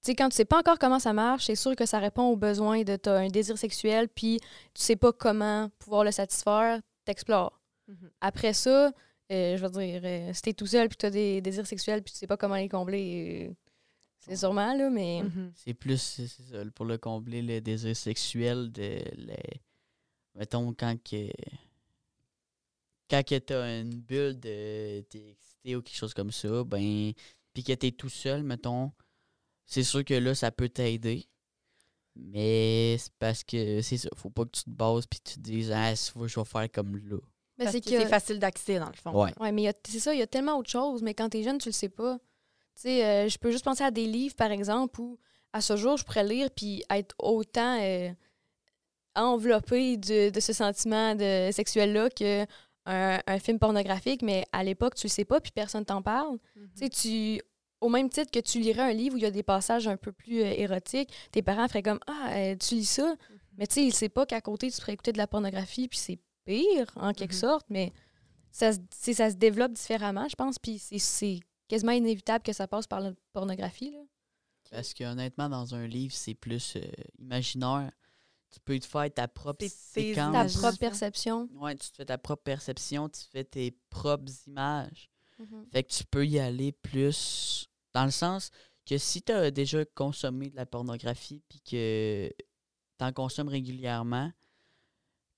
Tu sais, quand tu sais pas encore comment ça marche, c'est sûr que ça répond aux besoins de t'as un désir sexuel, puis tu sais pas comment pouvoir le satisfaire, t'explores. Mhm. Après ça, euh, je veux dire, euh, si t'es tout seul puis t'as des désirs sexuels puis tu sais pas comment les combler, euh, c'est sûrement, là, mais. Mhm. c'est plus ça, pour le combler le désir sexuel de les mettons quand que quand tu as une bulle de t'es excité ou quelque chose comme ça, ben, puis que tu es tout seul, mettons, c'est sûr que là, ça peut t'aider. Mais c'est parce que c'est ça. Faut pas que tu te bases puis tu te dises, ah, je vais faire comme là. Mais Parce c'est que que. c'est facile d'accès, dans le fond. Ouais. Ouais, mais il y a- c'est ça, il y a tellement autre chose, mais quand t'es jeune, tu le sais pas. Tu sais, euh, je peux juste penser à des livres, par exemple, où à ce jour, je pourrais lire puis être autant euh, enveloppée de, de ce sentiment de sexuel-là que un, un film pornographique, mais à l'époque, tu le sais pas puis personne t'en parle. Mhm. Tu. Au même titre que tu lirais un livre où il y a des passages un peu plus euh, érotiques, tes parents feraient comme Ah, euh, tu lis ça. Mais tu sais, il sait pas qu'à côté, tu pourrais écouter de la pornographie, puis c'est pire, en quelque Mhm. sorte, mais ça, ça se développe différemment, je pense, puis c'est- c'est quasiment inévitable que ça passe par la pornographie. Là. Parce que honnêtement, dans un livre, c'est plus euh, imaginaire. Tu peux te faire ta propre séquence. Ta propre perception. Ouais, tu te fais ta propre perception, tu fais tes propres images. Mhm. Fait que tu peux y aller plus dans le sens que si tu as déjà consommé de la pornographie puis que tu en consommes régulièrement,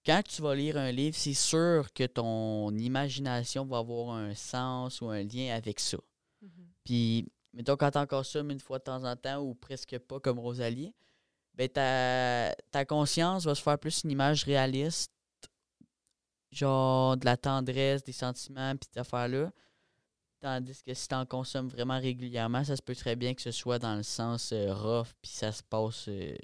quand tu vas lire un livre, c'est sûr que ton imagination va avoir un sens ou un lien avec ça. Mhm. Puis, mettons, quand t'en consommes une fois de temps en temps ou presque pas comme Rosalie, ben ta, ta conscience va se faire plus une image réaliste, genre de la tendresse, des sentiments, puis cette affaire-là. Tandis que si t'en consommes vraiment régulièrement, ça se peut très bien que ce soit dans le sens euh, rough, puis ça se passe euh,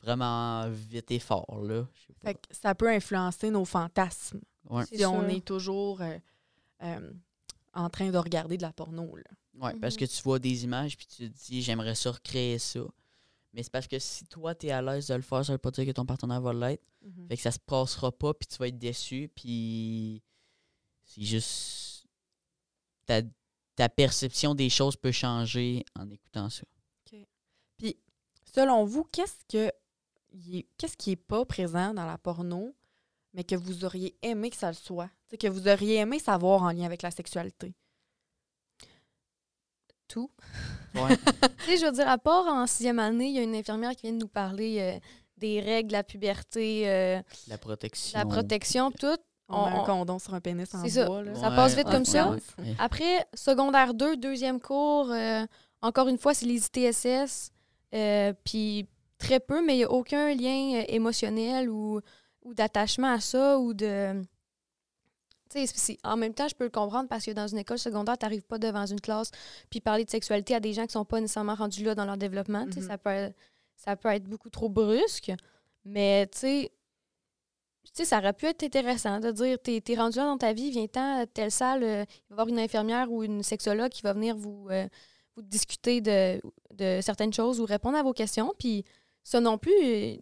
vraiment vite et fort, là. Fait que ça peut influencer nos fantasmes Ouais. Si on est toujours euh, euh, en train de regarder de la porno. Là. Ouais, parce Mhm. que tu vois des images puis tu te dis j'aimerais ça recréer ça. Mais c'est parce que si toi t'es à l'aise de le faire, ça veut pas dire que ton partenaire va l'être. Fait que ça se passera pas puis tu vas être déçu puis c'est juste ta, ta perception des choses peut changer en écoutant ça. Puis, selon vous, qu'est-ce que qu'est-ce qui est pas présent dans la porno, mais que vous auriez aimé que ça le soit? Tu sais, que vous auriez aimé savoir en lien avec la sexualité? Tout. Ouais. Tu sais, je veux dire, à part en sixième année, il y a une infirmière qui vient de nous parler euh, des règles, de la puberté, euh, la protection. la protection, tout. On, met On- un condom sur un pénis en C'est ça. Ça passe vite Ouais, comme ouais, ça. Après, secondaire 2, deuxième cours, euh, encore une fois, c'est les ITSS. euh, Puis très peu, mais il n'y a aucun lien euh, émotionnel ou, ou d'attachement à ça ou de. En même temps, je peux le comprendre parce que dans une école secondaire, tu n'arrives pas devant une classe puis parler de sexualité à des gens qui sont pas nécessairement rendus là dans leur développement. Mhm. ça, peut être, ça peut être beaucoup trop brusque. Mais tu sais, ça aurait pu être intéressant de dire t'es es rendu là dans ta vie, viens-t'en à telle salle, euh, il va y avoir une infirmière ou une sexologue qui va venir vous, euh, vous discuter de, de certaines choses ou répondre à vos questions. Puis ça non plus, euh,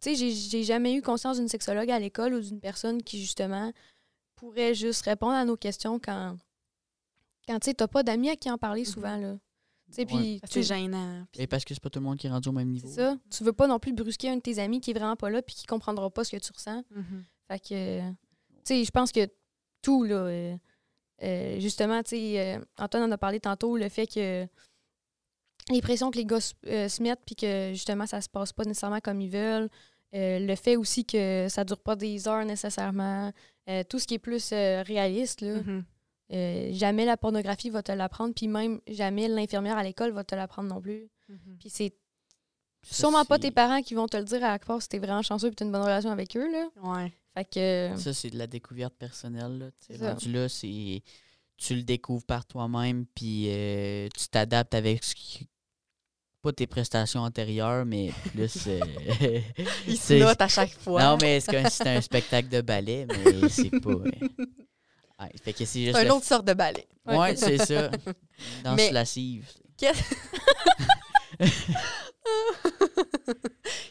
tu sais, j'ai jamais eu conscience d'une sexologue à l'école ou d'une personne qui, justement, pourrait juste répondre à nos questions quand, quand tu sais, t'as pas d'amis à qui en parler souvent, là. Tu Ouais. C'est gênant. Et parce que c'est pas tout le monde qui est rendu au même niveau. c'est ça. Tu veux pas non plus brusquer un de tes amis qui est vraiment pas là puis qui comprendra pas ce que tu ressens. Mhm. Fait que, tu sais, je pense que tout, là, euh, euh, justement, tu sais, euh, Antoine en a parlé tantôt, le fait que les pressions que les gars se- euh, se mettent, puis que justement, ça se passe pas nécessairement comme ils veulent. Euh, le fait aussi que ça dure pas des heures nécessairement. Euh, tout ce qui est plus euh, réaliste, là. Mhm. Euh, jamais la pornographie va te l'apprendre, puis même jamais l'infirmière à l'école va te l'apprendre non plus. Mhm. Puis c'est sûrement pas tes parents qui vont te le dire à part si t'es vraiment chanceux et t'as une bonne relation avec eux, là. Ouais. Fait que... Ça, c'est de la découverte personnelle. Là. Rendu là, c'est. Tu le découvres par toi-même, puis euh, tu t'adaptes avec ce qui. Pas tes prestations antérieures, mais plus. euh, Il se note à chaque fois. Non, mais c'est c'était un spectacle de ballet, mais c'est pas. euh, ouais, fait que c'est juste. Une le- autre sorte de ballet. Ouais, c'est ça. Danse Mais- lascive.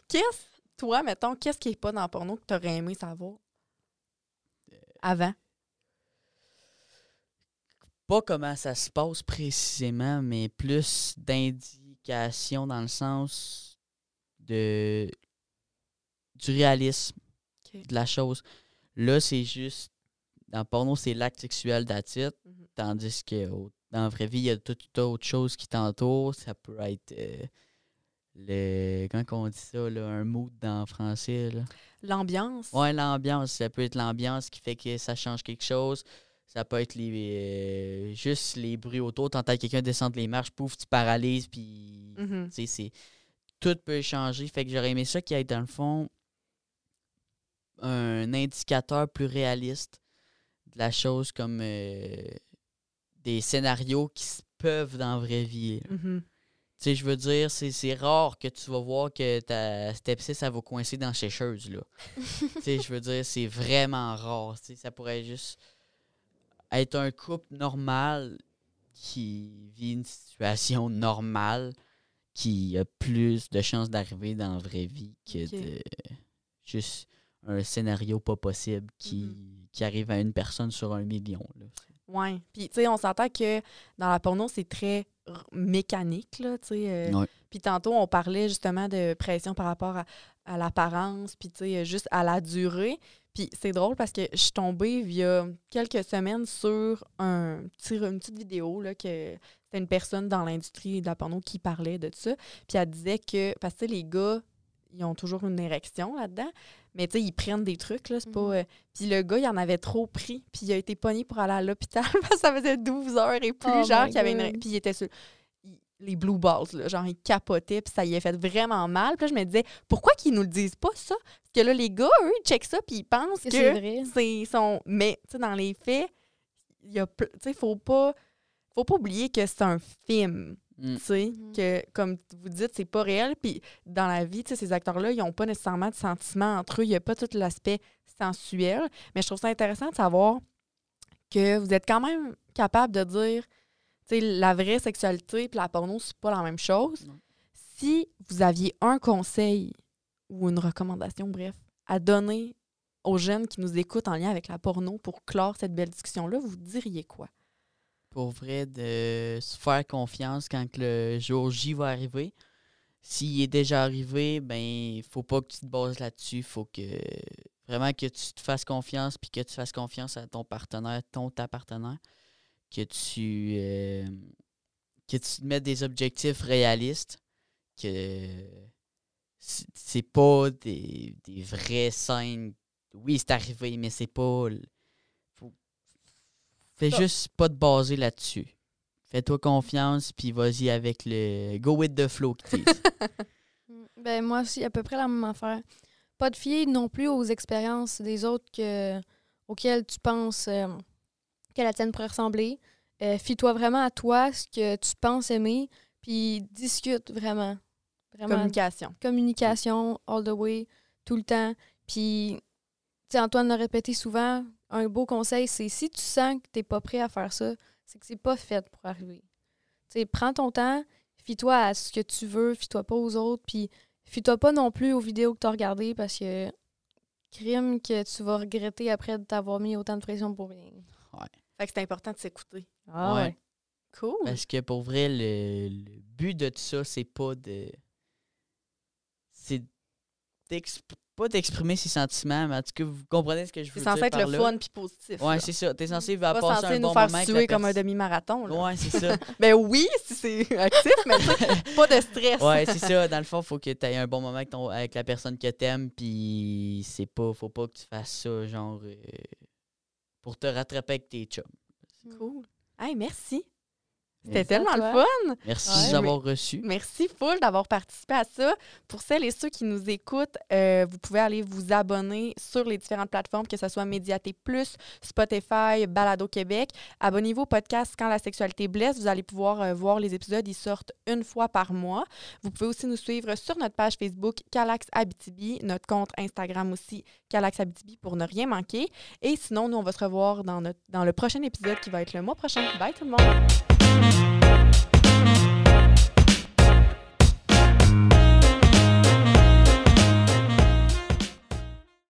Qu'est-ce, toi, mettons, qu'est-ce qui est pas dans le porno que tu aurais aimé savoir? Avant? Pas comment ça se passe précisément, mais plus dans le sens de du réalisme de la chose. Là, c'est juste. Dans le porno, c'est l'acte sexuel d'attitude, Mhm. tandis que dans la vraie vie, il y a toute autre chose qui t'entoure. Ça peut être euh, le quand on dit ça, là, un mood dans français. Là? L'ambiance. Ouais, l'ambiance. Ça peut être l'ambiance qui fait que ça change quelque chose. Ça peut être les, euh, juste les bruits autour. T'entends quelqu'un descendre les marches, pouf, tu paralyses, puis Mhm. c'est tout peut changer. Fait que j'aurais aimé ça qui ait dans le fond un indicateur plus réaliste de la chose comme euh, des scénarios qui se peuvent dans la vraie vie. Mhm. Tu sais, je veux dire, c'est rare que tu vas voir que ta step 6, ça va coincer dans sécheuse, là. tu sais, je veux dire, c'est vraiment rare. Tu sais, ça pourrait juste être un couple normal qui vit une situation normale qui a plus de chances d'arriver dans la vraie vie que de juste un scénario pas possible qui, Mhm. qui arrive à une personne sur un million. Là. Ouais. Puis, tu sais, on s'entend que dans la porno, c'est très mécanique, là, tu sais. euh, Ouais. Puis tantôt, on parlait justement de pression par rapport à, à l'apparence, puis tu sais, juste à la durée. Puis c'est drôle parce que je suis tombée il y a quelques semaines sur un petit, une petite vidéo, là, que c'était une personne dans l'industrie de la porno qui parlait de ça. Puis elle disait que, parce que les gars, ils ont toujours une érection là-dedans, mais tu sais, ils prennent des trucs, là, c'est pas... Mhm. euh, puis le gars, il en avait trop pris, puis il a été pogné pour aller à l'hôpital parce que ça faisait 12 heures et plus, Oh genre, qu'il avait une... Puis il était sur les blue balls, là, genre, il capotait, puis ça y a fait vraiment mal. Puis là, je me disais, pourquoi qu'ils nous le disent pas, ça? Parce que là, les gars, eux, ils checkent ça, puis ils pensent Que que c'est vrai. c'est son... Mais, tu sais, dans les faits, il y a... Tu sais, faut pas... Faut pas oublier que c'est un film Mm. tu sais, Mhm. que comme vous dites, c'est pas réel. Puis dans la vie, tu sais, ces acteurs-là, ils n'ont pas nécessairement de sentiments entre eux. Il n'y a pas tout l'aspect sensuel. Mais je trouve ça intéressant de savoir que vous êtes quand même capable de dire, tu sais, la vraie sexualité puis la porno, c'est pas la même chose. Non. Si vous aviez un conseil ou une recommandation, bref, à donner aux jeunes qui nous écoutent en lien avec la porno pour clore cette belle discussion-là, vous diriez quoi? pour vrai de se faire confiance quand le jour J va arriver. S'il est déjà arrivé, ben faut pas que tu te bases là-dessus, faut que vraiment que tu te fasses confiance puis que tu fasses confiance à ton partenaire, ton ta partenaire, que tu euh, que tu te mettes des objectifs réalistes, que c'est pas des, des vraies scènes. Oui, c'est arrivé, mais c'est pas faut- Fais juste pas te baser là-dessus. Fais-toi confiance, puis vas-y avec le go with the flow qu'ils disent. Mm. Ben, moi aussi, à peu près la même affaire. Pas de fier non plus aux expériences des autres que, auxquelles tu penses euh, que la tienne pourrait ressembler. Euh, Fie-toi vraiment à toi, ce que tu penses aimer, puis discute vraiment. Vraiment. Communication. Communication, all the way, tout le temps. Puis, tu sais, Antoine l'a répété souvent, un beau conseil, c'est si tu sens que t'es pas prêt à faire ça, c'est que c'est pas fait pour arriver. Tu sais, prends ton temps, fie-toi à ce que tu veux, fie-toi pas aux autres, puis fie-toi pas non plus aux vidéos que tu as regardées parce que crime que tu vas regretter après de t'avoir mis autant de pression pour rien. Fait que c'est important de s'écouter. Ah Ouais. Cool. Parce que pour vrai, le, le but de tout ça, c'est pas de. C'est pas d'exprimer ses sentiments, mais en tout cas, vous comprenez ce que je veux C'est dire. censé être par le là. fun puis positif. Ouais, c'est ça. T'es censé pas passer censé un nous bon faire moment suer comme un demi-marathon. Ouais, c'est ça. Ben oui, si c'est actif, mais pas de stress. Ouais, c'est ça. Dans le fond, faut que tu aies un bon moment avec, ton, avec la personne que t'aimes, puis c'est pas, faut pas que tu fasses ça, genre, euh, pour te rattraper avec tes chums. Cool. Hey, merci. C'était tellement le fun. Merci Ouais. de nous avoir reçus. Merci full d'avoir participé à ça. Pour celles et ceux qui nous écoutent, euh, vous pouvez aller vous abonner sur les différentes plateformes, que ce soit Médiaté Plus, Spotify, Balado Québec. Abonnez-vous au podcast Quand la sexualité blesse. Vous allez pouvoir euh, voir les épisodes. Ils sortent une fois par mois. Vous pouvez aussi nous suivre sur notre page Facebook Calax Abitibi, notre compte Instagram aussi Calax Abitibi pour ne rien manquer. Et sinon, nous, on va se revoir dans, notre, dans le prochain épisode qui va être le mois prochain. Bye tout le monde! Thank you.